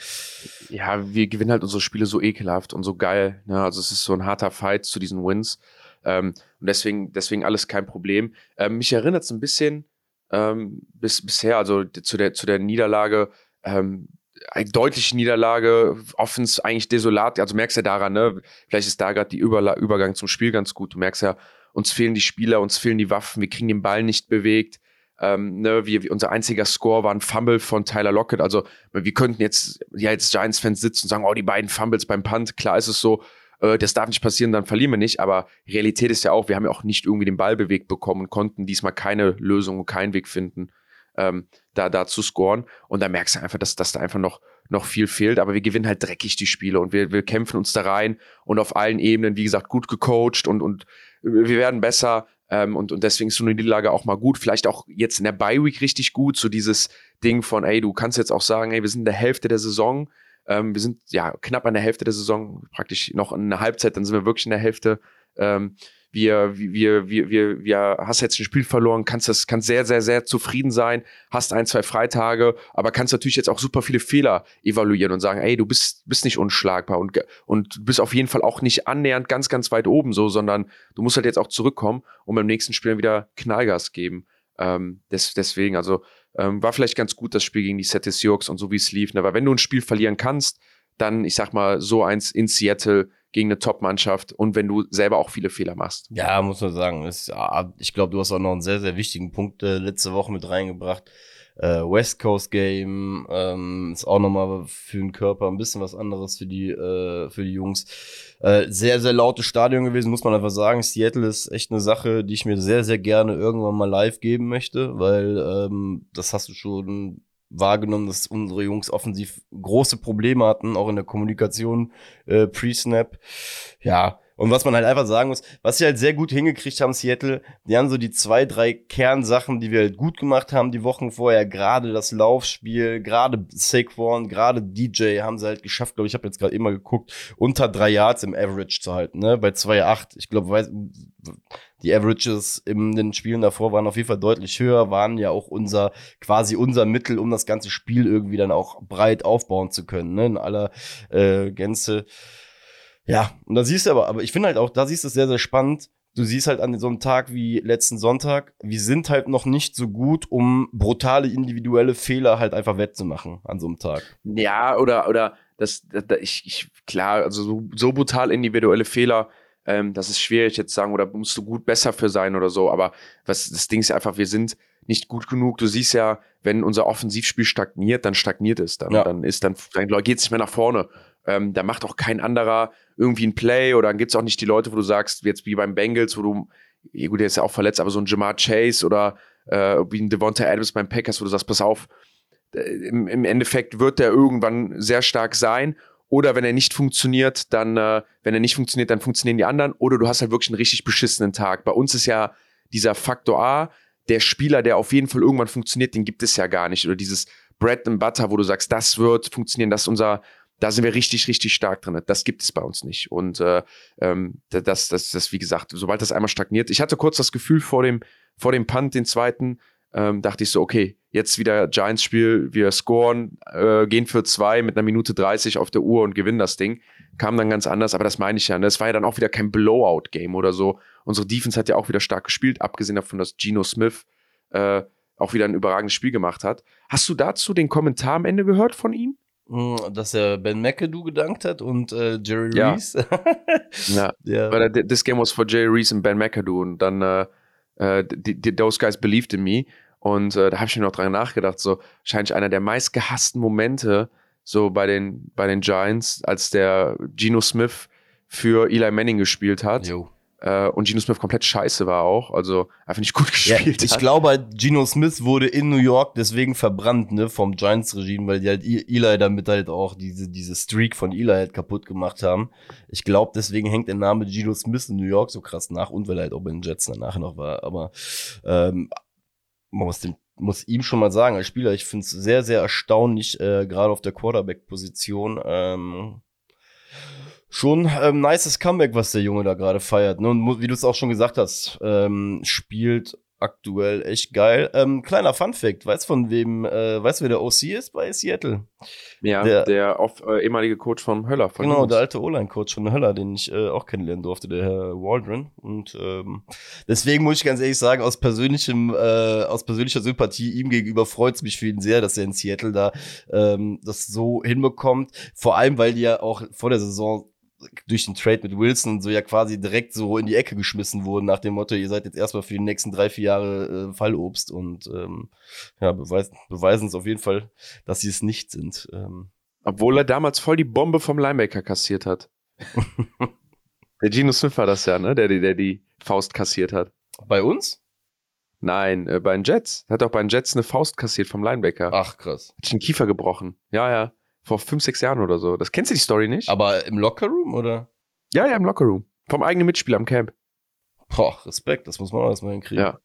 Ja, wir gewinnen halt unsere Spiele so ekelhaft und so geil. Ne? Also es ist so ein harter Fight zu diesen Wins. Ähm, und deswegen, deswegen alles kein Problem. Ähm, mich erinnert es ein bisschen ähm, bis, bisher, also zu der, zu der Niederlage, ähm, eine deutliche Niederlage, Offens eigentlich desolat. Also merkst ja daran, ne? Vielleicht ist da gerade die Überla Übergang zum Spiel ganz gut. Du merkst ja, uns fehlen die Spieler, uns fehlen die Waffen, wir kriegen den Ball nicht bewegt. Ähm, ne, wir, unser einziger Score war ein Fumble von Tyler Lockett. Also wir könnten jetzt ja jetzt Giants-Fans sitzen und sagen, oh, die beiden Fumbles beim Punt, klar ist es so, äh, das darf nicht passieren, dann verlieren wir nicht. Aber Realität ist ja auch, wir haben ja auch nicht irgendwie den Ball bewegt bekommen und konnten diesmal keine Lösung und keinen Weg finden, ähm, da, da zu scoren. Und da merkst du einfach, dass, dass da einfach noch, noch viel fehlt. Aber wir gewinnen halt dreckig die Spiele und wir, wir kämpfen uns da rein und auf allen Ebenen, wie gesagt, gut gecoacht und, und wir werden besser. Ähm, und, und deswegen ist so eine Niederlage auch mal gut. Vielleicht auch jetzt in der Bye Week richtig gut. So dieses Ding von, ey, du kannst jetzt auch sagen, ey, wir sind in der Hälfte der Saison. Ähm, wir sind ja knapp an der Hälfte der Saison, praktisch noch in der Halbzeit, dann sind wir wirklich in der Hälfte. Ähm, wir, wir, wir, wir, wir hast jetzt ein Spiel verloren, kannst das, kannst sehr, sehr, sehr zufrieden sein, hast ein, zwei Freitage, aber kannst natürlich jetzt auch super viele Fehler evaluieren und sagen, ey, du bist, bist nicht unschlagbar und, und bist auf jeden Fall auch nicht annähernd ganz, ganz weit oben so, sondern du musst halt jetzt auch zurückkommen und beim nächsten Spiel wieder Knallgas geben. Ähm, des, deswegen, also ähm, war vielleicht ganz gut das Spiel gegen die Seattle Seahawks und so wie es lief. Ne? Aber wenn du ein Spiel verlieren kannst, dann, ich sag mal, so eins in Seattle gegen eine Top-Mannschaft und wenn du selber auch viele Fehler machst. Ja, muss man sagen. Ist, ich glaube, du hast auch noch einen sehr, sehr wichtigen Punkt äh, letzte Woche mit reingebracht. Äh, West Coast Game ähm, ist auch nochmal für den Körper ein bisschen was anderes für die, äh, für die Jungs. Äh, sehr, sehr lautes Stadion gewesen, muss man einfach sagen. Seattle ist echt eine Sache, die ich mir sehr, sehr gerne irgendwann mal live geben möchte, weil ähm, das hast du schon wahrgenommen, dass unsere Jungs offensiv große Probleme hatten, auch in der Kommunikation äh, pre-Snap. Ja, und was man halt einfach sagen muss, was sie halt sehr gut hingekriegt haben, Seattle, die haben so die zwei, drei Kernsachen, die wir halt gut gemacht haben die Wochen vorher, gerade das Laufspiel, gerade Saquon, gerade DJ haben sie halt geschafft, glaube ich, habe jetzt gerade immer geguckt, unter drei Yards im Average zu halten, ne, bei 2,8. Ich glaube, die Averages in den Spielen davor waren auf jeden Fall deutlich höher, waren ja auch unser, quasi unser Mittel, um das ganze Spiel irgendwie dann auch breit aufbauen zu können, ne, in aller äh, Gänze. Ja, und da siehst du aber, aber ich finde halt auch, da siehst du es sehr, sehr spannend. Du siehst halt an so einem Tag wie letzten Sonntag, wir sind halt noch nicht so gut, um brutale individuelle Fehler halt einfach wettzumachen an so einem Tag. Ja, oder, oder das, das ich, ich, klar, also so, so brutal individuelle Fehler, ähm, das ist schwierig jetzt sagen, oder musst du gut besser für sein oder so, aber was, das Ding ist einfach, wir sind nicht gut genug. Du siehst ja, wenn unser Offensivspiel stagniert, dann stagniert es dann. Ja. Dann ist dann, dann geht es nicht mehr nach vorne. Ähm, da macht auch kein anderer irgendwie ein Play oder dann gibt es auch nicht die Leute, wo du sagst, jetzt wie beim Bengals, wo du, gut, der ist ja auch verletzt, aber so ein Jamar Chase oder äh, wie ein Devonta Adams beim Packers, wo du sagst, pass auf, äh, im, im Endeffekt wird der irgendwann sehr stark sein oder wenn er nicht funktioniert, dann, äh, wenn er nicht funktioniert, dann funktionieren die anderen. Oder du hast halt wirklich einen richtig beschissenen Tag. Bei uns ist ja dieser Faktor A, der Spieler, der auf jeden Fall irgendwann funktioniert, den gibt es ja gar nicht. Oder dieses Bread and Butter, wo du sagst, das wird funktionieren, das ist unser, da sind wir richtig, richtig stark drin. Das gibt es bei uns nicht. Und äh, ähm, das, das, das, wie gesagt, sobald das einmal stagniert. Ich hatte kurz das Gefühl vor dem, vor dem Punt, den zweiten, ähm, dachte ich so, okay, jetzt wieder Giants-Spiel, wir scoren, äh, gehen für zwei mit einer Minute 30 auf der Uhr und gewinnen das Ding. Kam dann ganz anders, aber das meine ich ja. Ne? Das war ja dann auch wieder kein Blowout-Game oder so. Unsere Defense hat ja auch wieder stark gespielt, abgesehen davon, dass Geno Smith äh, auch wieder ein überragendes Spiel gemacht hat. Hast du dazu den Kommentar am Ende gehört von ihm? Hm, Dass er Ben McAdoo gedankt hat und äh, Jerry Ja. Reese. [laughs] Ja. ja. Weil er, this game was for Jay Reese and Ben McAdoo und dann äh, äh, die, die, those guys believed in me und äh, da habe ich mir noch dran nachgedacht, so wahrscheinlich einer der meistgehassten Momente so bei den bei den Giants, als der Geno Smith für Eli Manning gespielt hat Jo. Äh, und Geno Smith komplett scheiße war auch, also einfach nicht gut [laughs] Ja, gespielt ich hat. glaube halt, Geno Smith wurde in New York deswegen verbrannt, ne, vom Giants-Regime, weil die halt Eli damit halt auch diese, diese Streak von Eli halt kaputt gemacht haben. Ich glaube, deswegen hängt der Name Geno Smith in New York so krass nach und weil er halt auch bei den Jets danach noch war. Aber ähm, man muss, dem, muss ihm schon mal sagen, als Spieler, ich finde es sehr, sehr erstaunlich, äh, gerade auf der Quarterback-Position. Ähm, schon ähm, nices Comeback, was der Junge da gerade feiert. Ne? Und wie du es auch schon gesagt hast, ähm, spielt aktuell echt geil. Ähm, kleiner Fun-Fact, weißt von wem, äh, weißt du, wer der OC ist bei Seattle? ja, der- der, auf, äh, ehemalige Coach von Höller. Von Genau, uns. der alte O-Line-Coach von Höller, den ich äh, auch kennenlernen durfte, der Herr Waldron. Und ähm, deswegen muss ich ganz ehrlich sagen, aus persönlichem, äh, aus persönlicher Sympathie ihm gegenüber freut es mich für ihn sehr, dass er in Seattle da ähm, das so hinbekommt. Vor allem, weil die ja auch vor der Saison durch den Trade mit Wilson so ja quasi direkt so in die Ecke geschmissen wurden, nach dem Motto, ihr seid jetzt erstmal für die nächsten drei, vier Jahre äh, Fallobst und ähm, ja, beweisen, beweisen es auf jeden Fall, dass sie es nicht sind. Ähm, Obwohl er damals voll die Bombe vom Linebacker kassiert hat. [laughs] der Geno Smith war das ja, ne? Der, die- der die Faust kassiert hat. bei uns? Nein, äh, bei den Jets. Er hat auch bei den Jets eine Faust kassiert vom Linebacker. Ach, krass. Hat sich den Kiefer gebrochen. Ja, ja. Vor fünf, sechs Jahren oder so. Das kennst du die Story nicht? Aber im Lockerroom oder? ja, ja, im Lockerroom. Vom eigenen Mitspieler am Camp. Boah, Respekt, das muss man auch erstmal hinkriegen. Ja.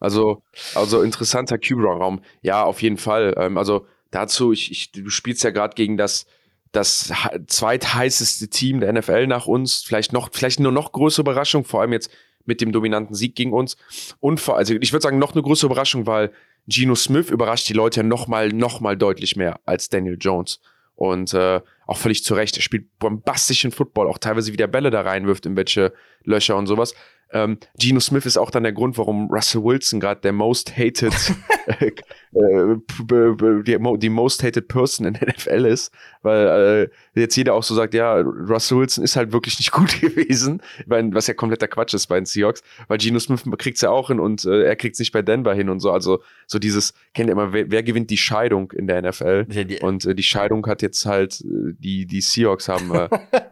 Also, also interessanter QB-Raum. Ja, auf jeden Fall. Ähm, also dazu, ich, ich, du spielst ja gerade gegen das, das he- zweitheißeste Team der NFL nach uns. Vielleicht noch, vielleicht nur noch größere Überraschung, vor allem jetzt mit dem dominanten Sieg gegen uns. Und vor, also ich würde sagen, noch eine größere Überraschung, weil Geno Smith überrascht die Leute ja noch mal, noch mal deutlich mehr als Daniel Jones. Und äh, auch völlig zu Recht. Er spielt bombastischen Football, auch teilweise wie der Bälle da reinwirft, in welche Löcher und sowas. Ähm, Geno Smith ist auch dann der Grund, warum Russell Wilson gerade der most hated, [laughs] äh, äh, b- die, mo- die most hated person in [laughs] der NFL ist, weil äh, jetzt jeder auch so sagt, ja, Russell Wilson ist halt wirklich nicht [laughs] gut gewesen, weil, was ja kompletter Quatsch ist bei den Seahawks, weil Geno Smith kriegt's ja auch hin und äh, er kriegt's nicht bei Denver hin und so, also so dieses, kennt ihr immer, wer, wer gewinnt die Scheidung in der NFL? Ja, die, Und äh, die Scheidung hat jetzt halt, äh, die, die Seahawks haben, äh,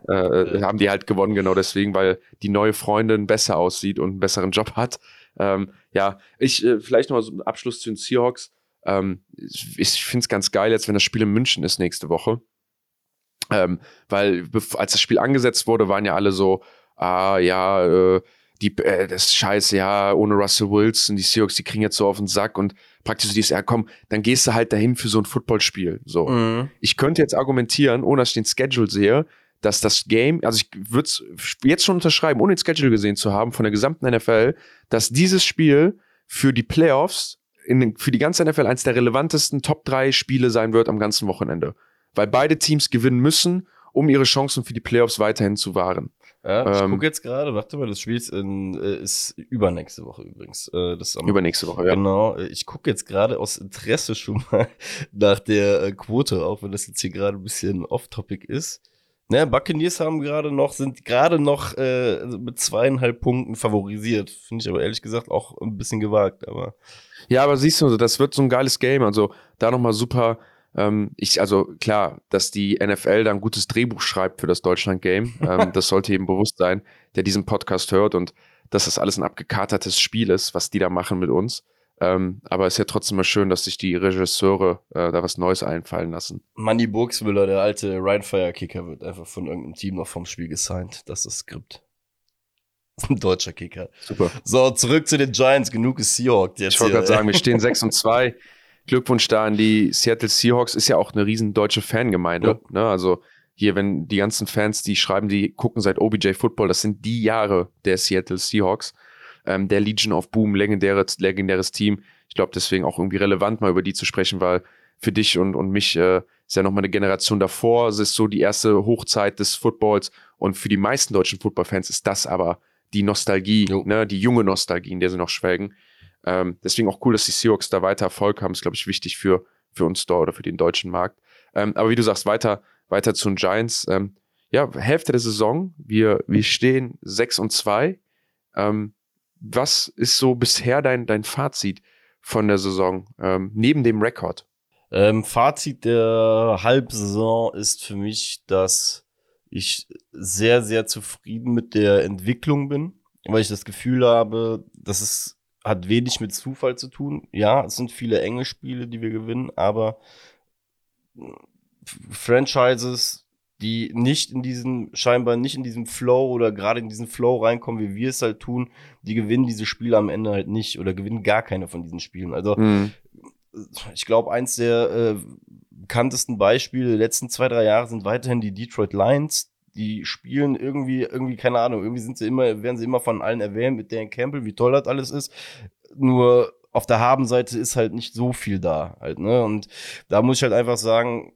äh, haben die halt gewonnen, genau deswegen, weil die neue Freundin besser aussieht und einen besseren Job hat. Ähm, ja, ich, äh, vielleicht noch mal so einen Abschluss zu den Seahawks. Ähm, ich ich finde es ganz geil, jetzt wenn das Spiel in München ist nächste Woche. Ähm, weil als das Spiel angesetzt wurde, waren ja alle so, ah ja, äh, die, äh, das ist scheiße, ja, ohne Russell Wilson, die Seahawks, die kriegen jetzt so auf den Sack und praktisch so dieses, ja komm, dann gehst du halt dahin für so ein Footballspiel. So. Mhm. Ich könnte jetzt argumentieren, ohne dass ich den Schedule sehe, dass das Game, also ich würde es jetzt schon unterschreiben, ohne den Schedule gesehen zu haben von der gesamten NFL, dass dieses Spiel für die Playoffs, in, für die ganze NFL eines der relevantesten Top 3 Spiele sein wird am ganzen Wochenende. Weil beide Teams gewinnen müssen, um ihre Chancen für die Playoffs weiterhin zu wahren. Ja, ich Ähm, gucke jetzt gerade, warte mal, das Spiel ist, in, äh, ist übernächste Woche übrigens. Äh, das am, Übernächste Woche, ja. Genau, äh, ich gucke jetzt gerade aus Interesse schon [laughs] mal nach der Quote, auch wenn das jetzt hier gerade ein bisschen off-topic ist. Ne, Buccaneers haben gerade noch, sind gerade noch äh, mit zweieinhalb Punkten favorisiert. Finde ich aber ehrlich gesagt auch ein bisschen gewagt, aber Ja, aber siehst du, das wird so ein geiles Game. Also da nochmal super. Ähm, ich, also klar, dass die NFL da ein gutes Drehbuch schreibt für das Deutschland-Game. [laughs] ähm, das sollte eben bewusst sein, der diesen Podcast hört und dass das alles ein abgekatertes Spiel ist, was die da machen mit uns. Ähm, aber es ist ja trotzdem mal schön, dass sich die Regisseure äh, da was Neues einfallen lassen. Manny Burgsmüller, der alte Rheinfire-Kicker, wird einfach von irgendeinem Team noch vom Spiel gesigned. Das ist das Skript. Das [laughs] ist ein deutscher Kicker. Super. So, zurück zu den Giants. Genug ist Seahawks jetzt. Ich wollte gerade sagen, wir stehen [laughs] 6 und 2. Glückwunsch da an die Seattle Seahawks. Ist ja auch eine riesen deutsche Fangemeinde. Ne? Also hier, wenn die ganzen Fans, die schreiben, die gucken seit OBJ Football, das sind die Jahre der Seattle Seahawks. Ähm, der Legion of Boom, legendäres, legendäres Team. Ich glaube, deswegen auch irgendwie relevant, mal über die zu sprechen, weil für dich und, und mich äh, ist ja nochmal eine Generation davor. Es ist so die erste Hochzeit des Footballs. Und für die meisten deutschen Footballfans ist das aber die Nostalgie, Jo. ne, die junge Nostalgie, in der sie noch schwelgen. Ähm, deswegen auch cool, dass die Seahawks da weiter Erfolg haben. Ist, glaube ich, wichtig für, für uns da oder für den deutschen Markt. Ähm, aber wie du sagst, weiter, weiter zu den Giants. Ähm, ja, Hälfte der Saison. Wir, wir stehen 6 und 2. Ähm, was ist so bisher dein, dein Fazit von der Saison, ähm, neben dem Rekord? Ähm, Fazit der Halbsaison ist für mich, dass ich sehr, sehr zufrieden mit der Entwicklung bin, weil ich das Gefühl habe, dass es hat wenig mit Zufall zu tun. Ja, es sind viele enge Spiele, die wir gewinnen, aber Franchises, die nicht in diesen, scheinbar nicht in diesem Flow oder gerade in diesen Flow reinkommen, wie wir es halt tun, die gewinnen diese Spiele am Ende halt nicht oder gewinnen gar keine von diesen Spielen. Also mhm ich glaube, eins der äh, bekanntesten Beispiele der letzten zwei, drei Jahre sind weiterhin die Detroit Lions. Die spielen irgendwie, irgendwie, keine Ahnung, irgendwie sind sie immer, werden sie immer von allen erwähnt mit Dan Campbell, wie toll das alles ist. Nur auf der Habenseite ist halt nicht so viel da halt, ne? Und da muss ich halt einfach sagen,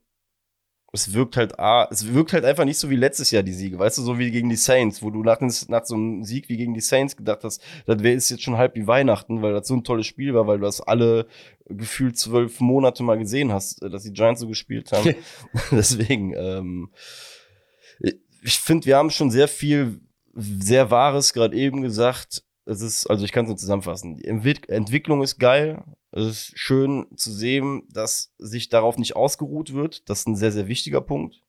es wirkt halt, ah, es wirkt halt einfach nicht so wie letztes Jahr die Siege, weißt du, so wie gegen die Saints, wo du nach, nach so einem Sieg wie gegen die Saints gedacht hast, das wäre jetzt schon halb wie Weihnachten, weil das so ein tolles Spiel war, weil du das alle gefühlt zwölf Monate mal gesehen hast, dass die Giants so gespielt haben. [laughs] [laughs] Deswegen, ähm, ich finde, wir haben schon sehr viel sehr Wahres gerade eben gesagt. Es ist, also ich kann es nur zusammenfassen. Die Entwicklung ist geil. Es ist schön zu sehen, dass sich darauf nicht ausgeruht wird. Das ist ein sehr, sehr wichtiger Punkt.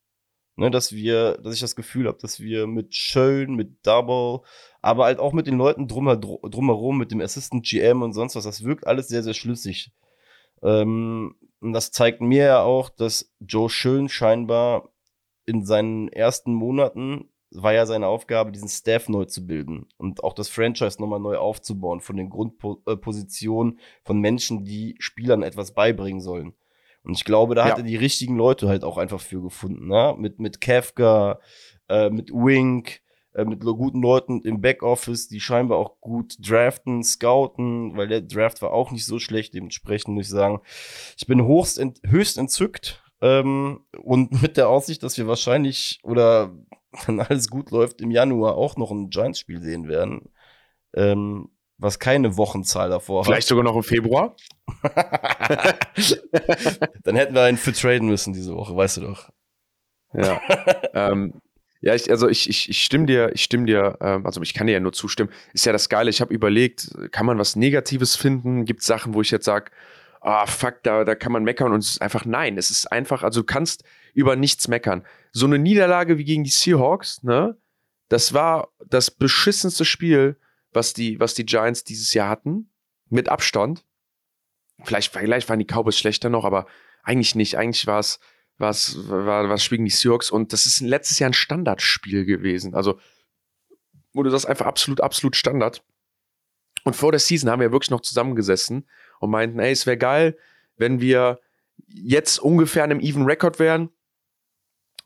Ne, dass wir, dass ich das Gefühl habe, dass wir mit Schön, mit Double, aber halt auch mit den Leuten drumherum, mit dem Assistant GM und sonst was, das wirkt alles sehr, sehr schlüssig. Ähm, und das zeigt mir ja auch, dass Joe Schön scheinbar in seinen ersten Monaten war ja seine Aufgabe, diesen Staff neu zu bilden und auch das Franchise nochmal neu aufzubauen von den Grundpositionen von Menschen, die Spielern etwas beibringen sollen. Und ich glaube, da ja. hat er die richtigen Leute halt auch einfach für gefunden, ne? Mit, mit Kafka, äh, mit Wink, äh, mit guten Leuten im Backoffice, die scheinbar auch gut draften, scouten, weil der Draft war auch nicht so schlecht. Dementsprechend muss ich sagen, ich bin hochst ent höchst entzückt ähm, und [laughs] mit der Aussicht, dass wir wahrscheinlich oder wenn alles gut läuft, im Januar auch noch ein Giants-Spiel sehen werden. Ähm, was keine Wochenzahl davor hat. Vielleicht sogar noch im Februar. [laughs] Dann hätten wir einen für traden müssen diese Woche, weißt du doch. Ja. [laughs] ähm, ja, ich, also ich, ich, ich stimme dir, ich stimme dir, ähm, also ich kann dir ja nur zustimmen. Ist ja das Geile, ich habe überlegt, kann man was Negatives finden? Gibt es Sachen, wo ich jetzt sage, ah, fuck, da, da kann man meckern und es ist einfach nein. Es ist einfach, also du kannst über nichts meckern. So eine Niederlage wie gegen die Seahawks, ne? Das war das beschissenste Spiel, was die, was die Giants dieses Jahr hatten. Mit Abstand. Vielleicht, vielleicht waren die Cowboys schlechter noch, aber eigentlich nicht. Eigentlich war es, war es, war, was gegen die Seahawks und das ist letztes Jahr ein Standardspiel gewesen. Also, wo du das einfach absolut, absolut Standard. Und vor der Season haben wir wirklich noch zusammengesessen und meinten, ey, es wäre geil, wenn wir jetzt ungefähr einem Even Record wären,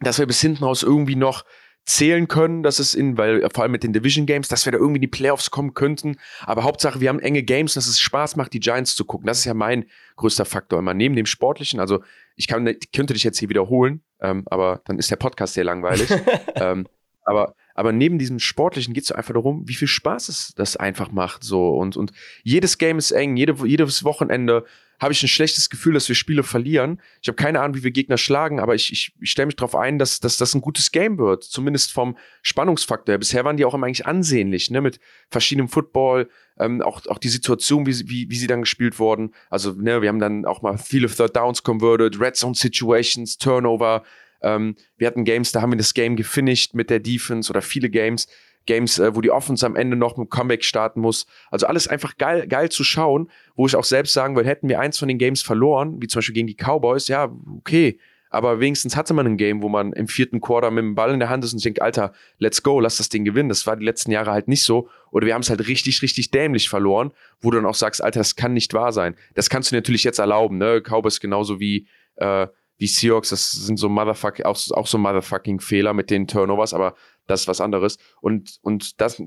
dass wir bis hinten raus irgendwie noch zählen können, dass es in, weil vor allem mit den Division Games, dass wir da irgendwie in die Playoffs kommen könnten. Aber Hauptsache, wir haben enge Games, dass es Spaß macht, die Giants zu gucken. Das ist ja mein größter Faktor immer. Neben dem Sportlichen, also ich kann, könnte dich jetzt hier wiederholen, ähm, aber dann ist der Podcast sehr langweilig. [laughs] ähm, aber, aber neben diesem Sportlichen geht es einfach darum, wie viel Spaß es das einfach macht. So. Und, und jedes Game ist eng, jede, jedes Wochenende habe ich ein schlechtes Gefühl, dass wir Spiele verlieren. Ich habe keine Ahnung, wie wir Gegner schlagen, aber ich, ich, ich stelle mich darauf ein, dass, dass das ein gutes Game wird. Zumindest vom Spannungsfaktor. Bisher waren die auch immer eigentlich ansehnlich, ne? Mit verschiedenem Football, ähm, auch, auch die Situation, wie, wie, wie sie dann gespielt wurden. Also, ne, wir haben dann auch mal viele Third Downs converted, Red Zone Situations, Turnover. Ähm, wir hatten Games, da haben wir das Game gefinisht mit der Defense oder viele Games. Games, äh, wo die Offense am Ende noch mit Comeback starten muss. Also alles einfach geil, geil zu schauen, wo ich auch selbst sagen würde, hätten wir eins von den Games verloren, wie zum Beispiel gegen die Cowboys, ja, okay. Aber wenigstens hatte man ein Game, wo man im vierten Quarter mit dem Ball in der Hand ist und denkt, Alter, let's go, lass das Ding gewinnen. Das war die letzten Jahre halt nicht so. Oder wir haben es halt richtig, richtig dämlich verloren, wo du dann auch sagst, Alter, das kann nicht wahr sein. Das kannst du natürlich jetzt erlauben, ne? Cowboys genauso wie, äh, wie Seahawks, das sind so motherfucking, auch, auch so motherfucking Fehler mit den Turnovers, aber das ist was anderes. Und, und das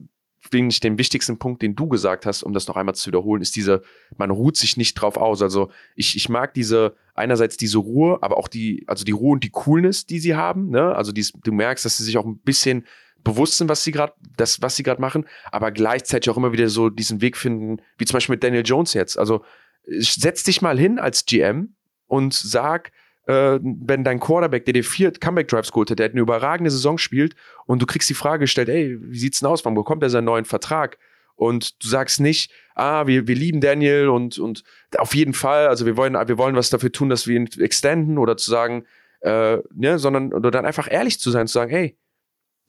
finde ich den wichtigsten Punkt, den du gesagt hast, um das noch einmal zu wiederholen, ist diese, man ruht sich nicht drauf aus. Also ich, ich mag diese, einerseits diese Ruhe, aber auch die, also die Ruhe und die Coolness, die sie haben. Ne? Also dies, du merkst, dass sie sich auch ein bisschen bewusst sind, was sie gerade, das, was sie gerade machen, aber gleichzeitig auch immer wieder so diesen Weg finden, wie zum Beispiel mit Daniel Jones jetzt. Also setz dich mal hin als GM und sag, äh, wenn dein Quarterback, der dir vier Comeback-Drives geholt hat, der eine überragende Saison spielt und du kriegst die Frage gestellt, ey, wie sieht's denn aus, wann bekommt er seinen neuen Vertrag? Und du sagst nicht, ah, wir, wir lieben Daniel und, und auf jeden Fall, also wir wollen, wir wollen was dafür tun, dass wir ihn extenden oder zu sagen, äh, ne, sondern oder dann einfach ehrlich zu sein, zu sagen, hey,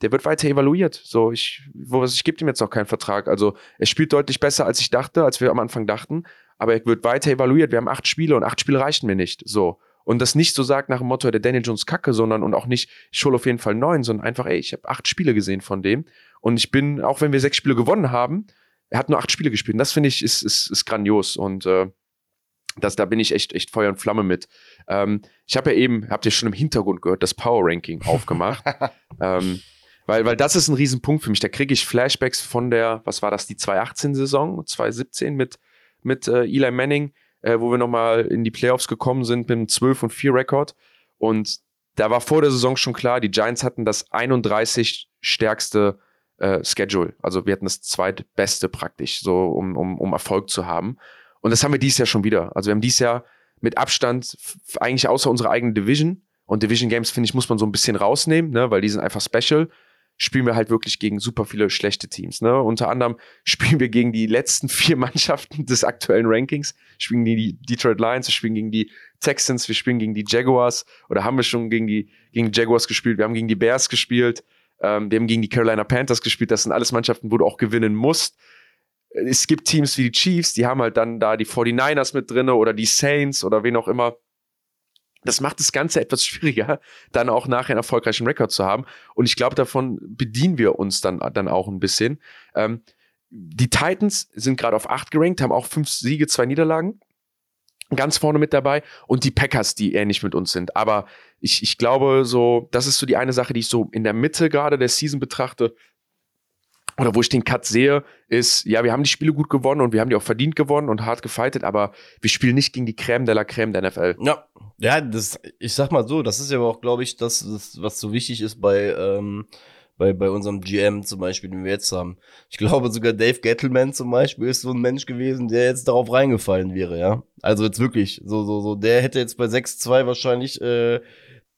der wird weiter evaluiert. So, ich, wo, ich gebe ihm jetzt noch keinen Vertrag. Also, er spielt deutlich besser, als ich dachte, als wir am Anfang dachten, aber er wird weiter evaluiert. Wir haben acht Spiele und acht Spiele reichen mir nicht. So. Und das nicht so sagt nach dem Motto, der Daniel Jones kacke, sondern und auch nicht, ich hole auf jeden Fall neun, sondern einfach, ey, ich habe acht Spiele gesehen von dem. Und ich bin, auch wenn wir sechs Spiele gewonnen haben, er hat nur acht Spiele gespielt. Und das finde ich ist, ist, ist grandios. Und äh, das, da bin ich echt, echt Feuer und Flamme mit. Ähm, ich habe ja eben, habt ihr schon im Hintergrund gehört, das Power Ranking aufgemacht. [laughs] ähm, weil, weil das ist ein Riesenpunkt für mich. Da kriege ich Flashbacks von der, was war das, die 2018-Saison, 2017 mit, mit äh, Eli Manning, äh, wo wir nochmal in die Playoffs gekommen sind mit einem 12 und 4 Rekord. Und da war vor der Saison schon klar, die Giants hatten das 31 stärkste äh, Schedule. Also wir hatten das zweitbeste praktisch, so um, um, um Erfolg zu haben. Und das haben wir dieses Jahr schon wieder. Also wir haben dieses Jahr mit Abstand eigentlich außer unserer eigenen Division und Division Games, finde ich, muss man so ein bisschen rausnehmen, ne, weil die sind einfach special. Spielen wir halt wirklich gegen super viele schlechte Teams. Ne? Unter anderem [laughs] spielen wir gegen die letzten vier Mannschaften des aktuellen Rankings. Wir spielen gegen die Detroit Lions, wir spielen gegen die Texans, wir spielen gegen die Jaguars oder haben wir schon gegen die, gegen die Jaguars gespielt, wir haben gegen die Bears gespielt, ähm, wir haben gegen die Carolina Panthers gespielt. Das sind alles Mannschaften, wo du auch gewinnen musst. Es gibt Teams wie die Chiefs, die haben halt dann da die 49ers mit drinne oder die Saints oder wen auch immer. Das macht das Ganze [laughs] etwas schwieriger, dann auch nachher einen erfolgreichen Rekord zu haben. Und ich glaube, davon bedienen wir uns dann, dann auch ein bisschen. Ähm, die Titans sind gerade auf 8 gerankt, haben auch fünf Siege, zwei Niederlagen. Ganz vorne mit dabei. Und die Packers, die ähnlich mit uns sind. Aber ich, ich glaube, so, das ist so die eine Sache, die ich so in der Mitte gerade der Season betrachte oder wo ich den Cut sehe, ist, ja, wir haben die Spiele gut gewonnen und wir haben die auch verdient gewonnen und hart gefightet, aber wir spielen nicht gegen die Crème de la Crème der NFL. Ja, ja, das, ich sag mal so, das ist ja auch, glaube ich, das, das, was so wichtig ist bei, ähm, bei, bei unserem GM zum Beispiel, den wir jetzt haben. Ich glaube sogar Dave Gettleman zum Beispiel ist so ein Mensch gewesen, der jetzt darauf reingefallen wäre, ja. Also jetzt wirklich, so, so, so, der hätte jetzt bei 6-2 wahrscheinlich äh,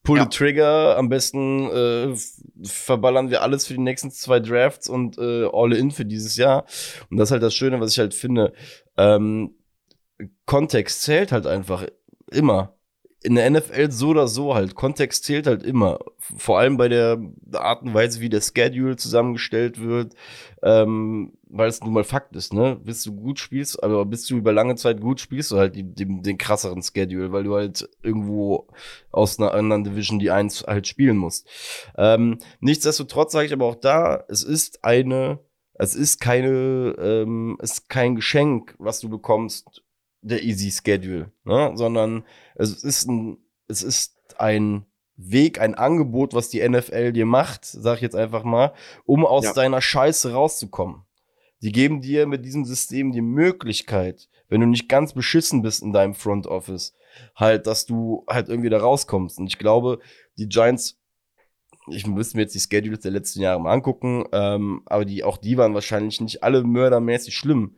Pull ja. the Trigger, am besten äh, verballern wir alles für die nächsten zwei Drafts und äh, all in für dieses Jahr. Und das ist halt das Schöne, was ich halt finde. Ähm, Kontext zählt halt einfach immer in der NFL so oder so halt. Kontext zählt halt immer. Vor allem bei der Art und Weise, wie der Schedule zusammengestellt wird, ähm, weil es nun mal Fakt ist, ne? Bist du gut spielst, aber bist du über lange Zeit gut, spielst du halt die, den, den krasseren Schedule, weil du halt irgendwo aus einer anderen Division die eins halt spielen musst. Ähm, nichtsdestotrotz sage ich aber auch da, es ist eine, es ist keine, ähm, es ist kein Geschenk, was du bekommst, der Easy Schedule, ne? sondern es ist ein, es ist ein Weg, ein Angebot, was die NFL dir macht, sag ich jetzt einfach mal, um aus ja. deiner Scheiße rauszukommen. Die geben dir mit diesem System die Möglichkeit, wenn du nicht ganz beschissen bist in deinem Front Office, halt, dass du halt irgendwie da rauskommst. Und ich glaube, die Giants, ich müsste mir jetzt die Schedules der letzten Jahre mal angucken, ähm, aber die, auch die waren wahrscheinlich nicht alle mördermäßig schlimm.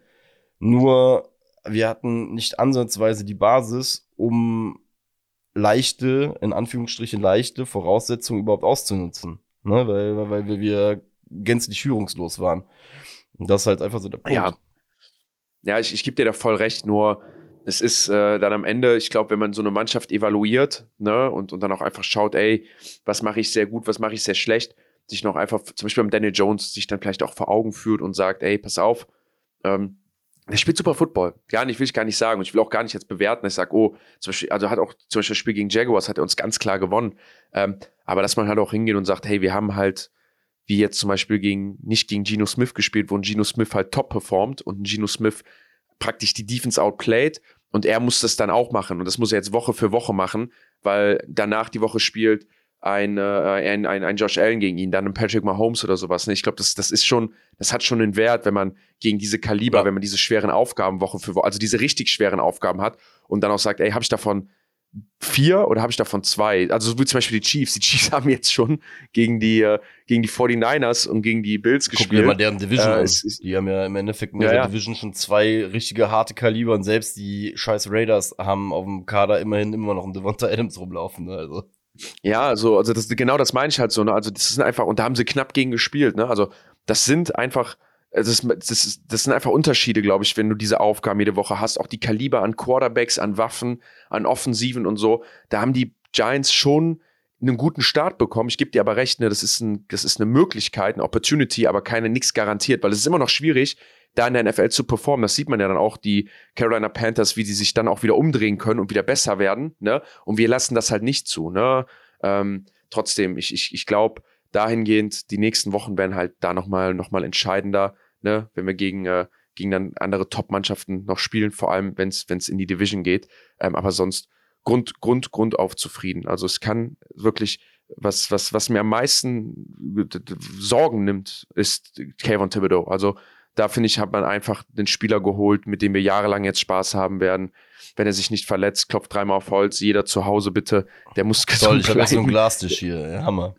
Nur wir hatten nicht ansatzweise die Basis, um leichte, in Anführungsstrichen leichte Voraussetzungen überhaupt auszunutzen. Ne? Weil, weil wir, wir gänzlich führungslos waren. Und das ist halt einfach so der Punkt. Ja, ja ich, ich gebe dir da voll recht, nur es ist äh, dann am Ende, ich glaube, wenn man so eine Mannschaft evaluiert ne, und, und dann auch einfach schaut, ey, was mache ich sehr gut, was mache ich sehr schlecht, sich noch einfach, zum Beispiel beim Daniel Jones, sich dann vielleicht auch vor Augen führt und sagt, ey, pass auf, ähm, der spielt super Football. Gar nicht, will ich gar nicht sagen. Und ich will auch gar nicht jetzt bewerten. Ich sage, oh, zum Beispiel, also hat auch zum Beispiel das Spiel gegen Jaguars hat er uns ganz klar gewonnen. Ähm, aber dass man halt auch hingeht und sagt, hey, wir haben halt, wie jetzt zum Beispiel gegen, nicht gegen Geno Smith gespielt, wo ein Geno Smith halt top performt und ein Geno Smith praktisch die Defense outplayed und er muss das dann auch machen. Und das muss er jetzt Woche für Woche machen, weil danach die Woche spielt ein, äh, ein, ein, ein Josh Allen gegen ihn, dann ein Patrick Mahomes oder sowas. Ne? Ich glaube, das, das ist schon, das hat schon einen Wert, wenn man gegen diese Kaliber, ja. wenn man diese schweren Aufgaben Woche für Woche, also diese richtig schweren Aufgaben hat und dann auch sagt, ey, habe ich davon vier oder habe ich davon zwei? Also wie zum Beispiel die Chiefs. Die Chiefs [laughs] haben jetzt schon gegen die, äh, gegen die 49ers und gegen die Bills Guck gespielt. dir mal deren Division Äh, an. Die haben ja im Endeffekt in Ja, ihrer ja. Division schon zwei richtige harte Kaliber und selbst die scheiß Raiders haben auf dem Kader immerhin immer noch einen Devonta Adams rumlaufen. Ne? Also. Ja, also, also das, genau das meine ich halt so, ne? Also das sind einfach, und da haben sie knapp gegen gespielt, ne? Also das sind einfach, äh, das, das, das sind einfach Unterschiede, glaube ich, wenn du diese Aufgaben jede Woche hast. Auch die Kaliber an Quarterbacks, an Waffen, an Offensiven und so. Da haben die Giants schon einen guten Start bekommen. Ich gebe dir aber recht, ne, das ist, ein, das ist eine Möglichkeit, eine Opportunity, aber keine nichts garantiert, weil es ist immer noch schwierig, da in der NFL zu performen. Das sieht man ja dann auch, die Carolina Panthers, wie sie sich dann auch wieder umdrehen können und wieder besser werden. Ne? Und wir lassen das halt nicht zu. Ne? Ähm, trotzdem, ich, ich, ich glaube, dahingehend, die nächsten Wochen werden halt da nochmal noch mal entscheidender, ne? wenn wir gegen, äh, gegen dann andere Top-Mannschaften noch spielen, vor allem wenn es in die Division geht. Ähm, aber sonst Grund, Grund, Grund auf zufrieden. Also es kann wirklich, was, was, was mir am meisten d- Sorgen nimmt, ist Kayvon Thibodeau. Also da finde ich, hat man einfach den Spieler geholt, mit dem wir jahrelang jetzt Spaß haben werden. Wenn er sich nicht verletzt, klopft dreimal auf Holz, jeder zu Hause bitte, der muss Toll, gesund ich habe jetzt so einen bleiben. Glastisch hier. Ja, Hammer.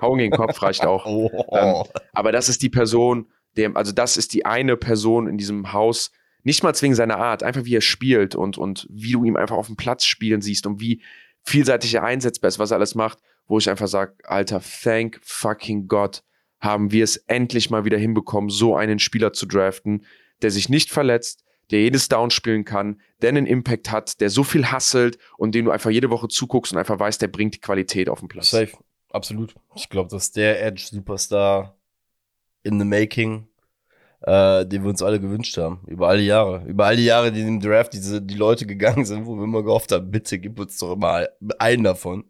Hauen gegen den Kopf reicht auch. [laughs] Oh. Aber das ist die Person, der, also das ist die eine Person in diesem Haus, nicht mal wegen seiner Art, einfach wie er spielt und, und wie du ihm einfach auf dem Platz spielen siehst und wie vielseitig er einsetzbar ist, was er alles macht, wo ich einfach sage, Alter, thank fucking God, haben wir es endlich mal wieder hinbekommen, so einen Spieler zu draften, der sich nicht verletzt, der jedes Down spielen kann, der einen Impact hat, der so viel hasselt und dem du einfach jede Woche zuguckst und einfach weißt, der bringt die Qualität auf den Platz. Safe, absolut. Ich glaube, das ist der Edge-Superstar in the making, äh, den wir uns alle gewünscht haben. Über alle Jahre. Über all die Jahre, die in dem Draft diese, die Leute gegangen sind, wo wir immer gehofft haben, bitte gib uns doch mal einen davon.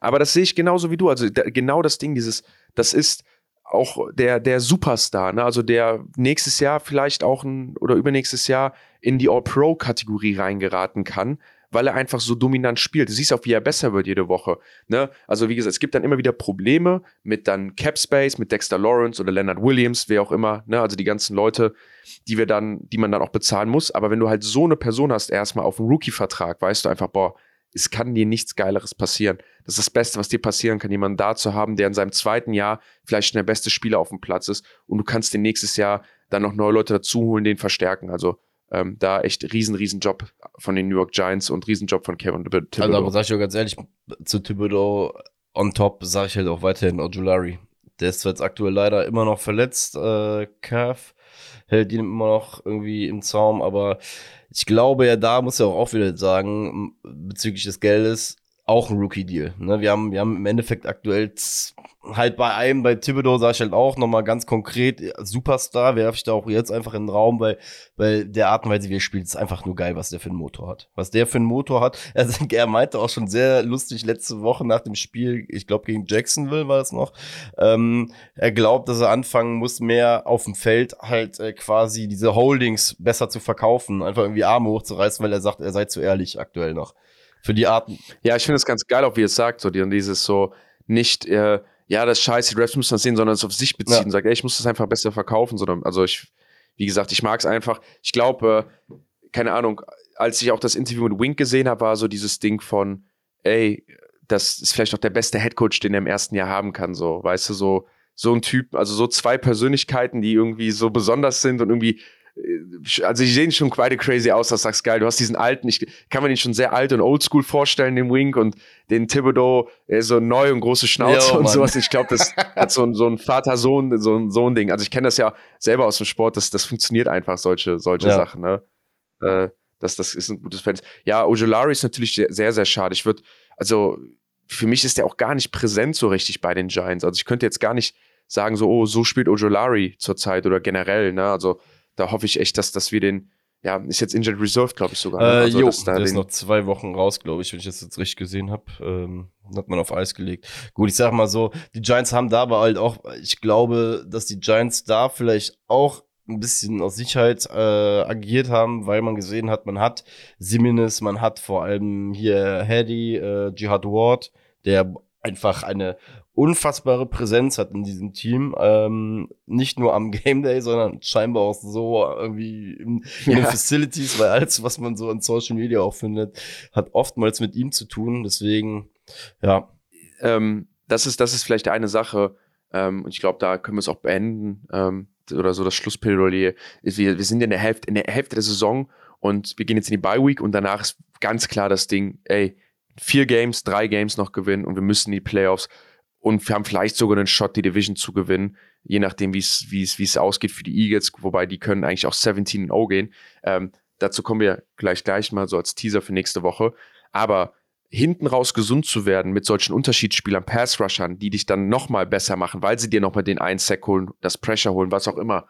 Aber das sehe ich genauso wie du. Also da, genau das Ding, dieses, das ist auch der, der Superstar, ne? Also der nächstes Jahr vielleicht auch ein, oder übernächstes Jahr in die All-Pro-Kategorie reingeraten kann, weil er einfach so dominant spielt. Du siehst auch, wie er besser wird jede Woche. Ne? Also, wie gesagt, es gibt dann immer wieder Probleme mit dann Cap Space, mit Dexter Lawrence oder Leonard Williams, wer auch immer, ne? Also die ganzen Leute, die wir dann, die man dann auch bezahlen muss. Aber wenn du halt so eine Person hast, erstmal auf einem Rookie-Vertrag, weißt du einfach, boah, es kann dir nichts Geileres passieren. Das ist das Beste, was dir passieren kann, jemanden da zu haben, der in seinem zweiten Jahr vielleicht schon der beste Spieler auf dem Platz ist und du kannst den nächstes Jahr dann noch neue Leute dazu holen, den verstärken. Also ähm, da echt riesen, riesen Job von den New York Giants und riesen Job von Kevin Thibodeau. Also, aber sag ich auch ganz ehrlich, zu Thibodeau on top sage ich halt auch weiterhin Ojulari. Der ist jetzt aktuell leider immer noch verletzt, äh, Calf, hält ihn immer noch irgendwie im Zaum, aber ich glaube ja, da muss er auch, wieder sagen, bezüglich des Geldes, auch ein Rookie-Deal. Ne? Wir, haben, wir haben im Endeffekt aktuell halt bei einem, bei Thibodeau sage ich halt auch nochmal ganz konkret, äh, Superstar werfe ich da auch jetzt einfach in den Raum, weil, weil der Art und Weise, wie er spielt, ist einfach nur geil, was der für einen Motor hat. Was der für einen Motor hat. [laughs] Also, er meinte auch schon sehr lustig letzte Woche nach dem Spiel, ich glaube gegen Jacksonville war es noch, ähm, er glaubt, dass er anfangen muss, mehr auf dem Feld halt äh, quasi diese Holdings besser zu verkaufen, einfach irgendwie Arme hochzureißen, weil er sagt, er sei zu ehrlich aktuell noch. Für die Arten. Ja, ich finde es ganz geil, auch wie es sagt, so die- dieses so nicht, äh, ja, das scheiße, die Raps müssen das sehen, sondern es auf sich beziehen Ja. und sagt, ey, ich muss das einfach besser verkaufen, sondern, also ich, wie gesagt, ich mag es einfach. Ich glaube, äh, keine Ahnung, als ich auch das Interview mit Wink gesehen habe, war so dieses Ding von, ey, das ist vielleicht auch der beste Headcoach, den er im ersten Jahr haben kann, so, weißt du, so, so ein Typ, also so zwei Persönlichkeiten, die irgendwie so besonders sind und irgendwie also die sehen schon beide crazy aus, das sagst geil. Du hast diesen alten, ich kann mir den schon sehr alt und oldschool vorstellen, den Wink und den Thibodeau, der so neu und große Schnauze Jo, und Mann. sowas. Ich glaube, das [laughs] hat so ein, so ein Vater-Sohn, so ein, so ein Ding. Also ich kenne das ja selber aus dem Sport, das, das funktioniert einfach, solche, solche Ja. Sachen, ne? Äh, das, das ist ein gutes Fans. Ja, Ojolari ist natürlich sehr, sehr, sehr schade. Ich würde, also für mich ist der auch gar nicht präsent so richtig bei den Giants. Also ich könnte jetzt gar nicht sagen, so, oh, so spielt Ojolari zurzeit oder generell, ne? Also da hoffe ich echt, dass, dass wir den, ja, ist jetzt Injured Reserve, glaube ich sogar. ne? Äh, also, jo, da der ist noch zwei Wochen raus, glaube ich, wenn ich das jetzt richtig gesehen habe. Ähm, hat man auf Eis gelegt. Gut, ich sag mal so, die Giants haben da aber halt auch, ich glaube, dass die Giants da vielleicht auch ein bisschen aus Sicherheit äh, agiert haben, weil man gesehen hat, man hat Simmons, man hat vor allem hier Hedy, äh, Jihad Ward, der einfach eine unfassbare Präsenz hat in diesem Team. Ähm, nicht nur am [laughs] Game Day, sondern scheinbar auch so irgendwie in, in den Facilities, weil alles, was man so in Social Media auch findet, hat oftmals mit ihm zu tun. Deswegen, ja. Ähm, das ist, das ist vielleicht eine Sache, ähm, und ich glaube, da können wir es auch beenden, ähm, oder so das Schlussplädoyer. Wir, wir sind in der Hälfte, in der Hälfte der Saison und wir gehen jetzt in die Bye Week und danach ist ganz klar das Ding, ey, vier Games, drei Games noch gewinnen und wir müssen in die Playoffs und wir haben vielleicht sogar einen Shot, die Division zu gewinnen, je nachdem, wie es, wie es, wie es ausgeht für die Eagles, wobei die können eigentlich auch 17-0 gehen. Ähm, dazu kommen wir gleich gleich mal so als Teaser für nächste Woche. Aber hinten raus gesund zu werden mit solchen Unterschiedsspielern, Pass-Rushern, die dich dann nochmal besser machen, weil sie dir nochmal den einen Sack holen, das Pressure holen, was auch immer.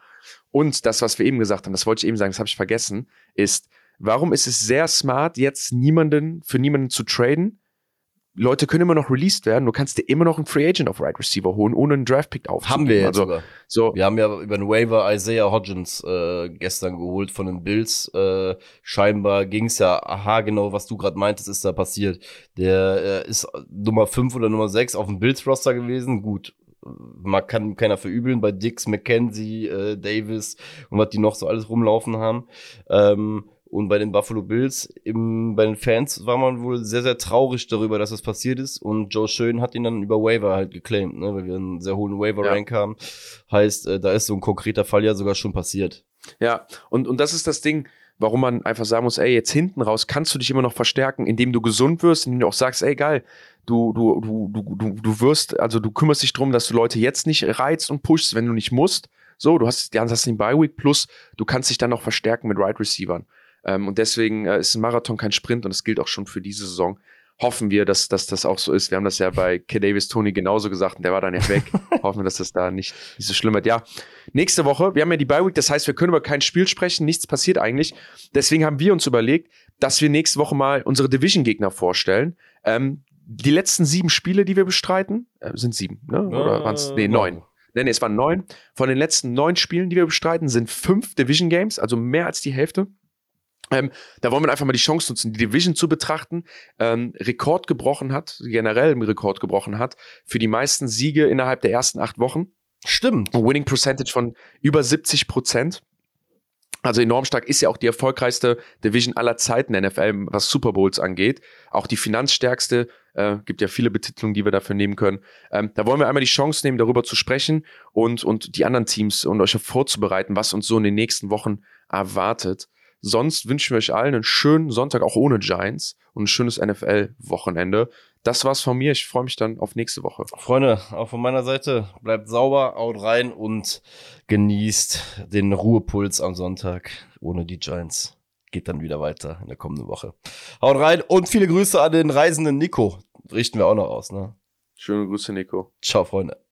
Und das, was wir eben gesagt haben, das wollte ich eben sagen, das habe ich vergessen, ist, warum ist es sehr smart, jetzt niemanden, für niemanden zu traden, Leute können immer noch released werden. Du kannst dir immer noch einen Free Agent auf Right Receiver holen, ohne einen Draft-Pick aufzugeben. Haben wir jetzt also, sogar. So. Wir haben ja über den Waiver Isaiah Hodgins äh, gestern geholt von den Bills. Äh, scheinbar ging es ja, aha, genau, was du gerade meintest, ist da passiert. Der äh, ist Nummer 5 oder Nummer 6 auf dem Bills-Roster gewesen. Gut, man kann keiner verübeln bei Dix, McKenzie, äh, Davis und was die noch so alles rumlaufen haben. Ähm, und bei den Buffalo Bills, im, bei den Fans war man wohl sehr, sehr traurig darüber, dass das passiert ist. Und Joe Schön hat ihn dann über Waiver halt geclaimed, ne? weil wir einen sehr hohen Waiver-Rank ja. haben. Heißt, äh, da ist so ein konkreter Fall ja sogar schon passiert. Ja, und, und das ist das Ding, warum man einfach sagen muss, ey, jetzt hinten raus kannst du dich immer noch verstärken, indem du gesund wirst, indem du auch sagst, ey, geil, du, du, du, du, du, du wirst, also du kümmerst dich darum, dass du Leute jetzt nicht reizt und pushst, wenn du nicht musst. So, du hast, hast den Bye-Week plus, du kannst dich dann noch verstärken mit Right Receivern. Ähm, und deswegen äh, ist ein Marathon kein Sprint und das gilt auch schon für diese Saison. Hoffen wir, dass, dass das auch so ist. Wir haben das ja bei K. Davis Tony genauso gesagt und der war dann ja weg. [laughs] Hoffen wir, dass das da nicht, nicht so schlimm wird. Ja, nächste Woche, wir haben ja die Bye Week, das heißt, wir können über kein Spiel sprechen, nichts passiert eigentlich. Deswegen haben wir uns überlegt, dass wir nächste Woche mal unsere Division-Gegner vorstellen. Ähm, die letzten sieben Spiele, die wir bestreiten, äh, sind sieben, ne? Oder äh, waren es? Nee, neun. Nee, nee, es waren neun. Von den letzten neun Spielen, die wir bestreiten, sind fünf Division Games, also mehr als die Hälfte. Ähm, da wollen wir einfach mal die Chance nutzen, die Division zu betrachten. Ähm, Rekord gebrochen hat, generell einen Rekord gebrochen hat, für die meisten Siege innerhalb der ersten acht Wochen. Stimmt. Ein Winning Percentage von über 70 Prozent. Also enorm stark ist ja auch die erfolgreichste Division aller Zeiten NFL, was Super Bowls angeht. Auch die finanzstärkste. Äh, gibt ja viele Betitelungen, die wir dafür nehmen können. Ähm, da wollen wir einmal die Chance nehmen, darüber zu sprechen und, und die anderen Teams und euch vorzubereiten, was uns so in den nächsten Wochen erwartet. Sonst wünschen wir euch allen einen schönen Sonntag, auch ohne Giants und ein schönes NFL-Wochenende. Das war's von mir. Ich freue mich dann auf nächste Woche. Freunde, auch von meiner Seite, bleibt sauber, haut rein und genießt den Ruhepuls am Sonntag ohne die Giants. Geht dann wieder weiter in der kommenden Woche. Haut rein und viele Grüße an den reisenden Nico. Richten wir auch noch aus, ne? Schöne Grüße, Nico. Ciao, Freunde.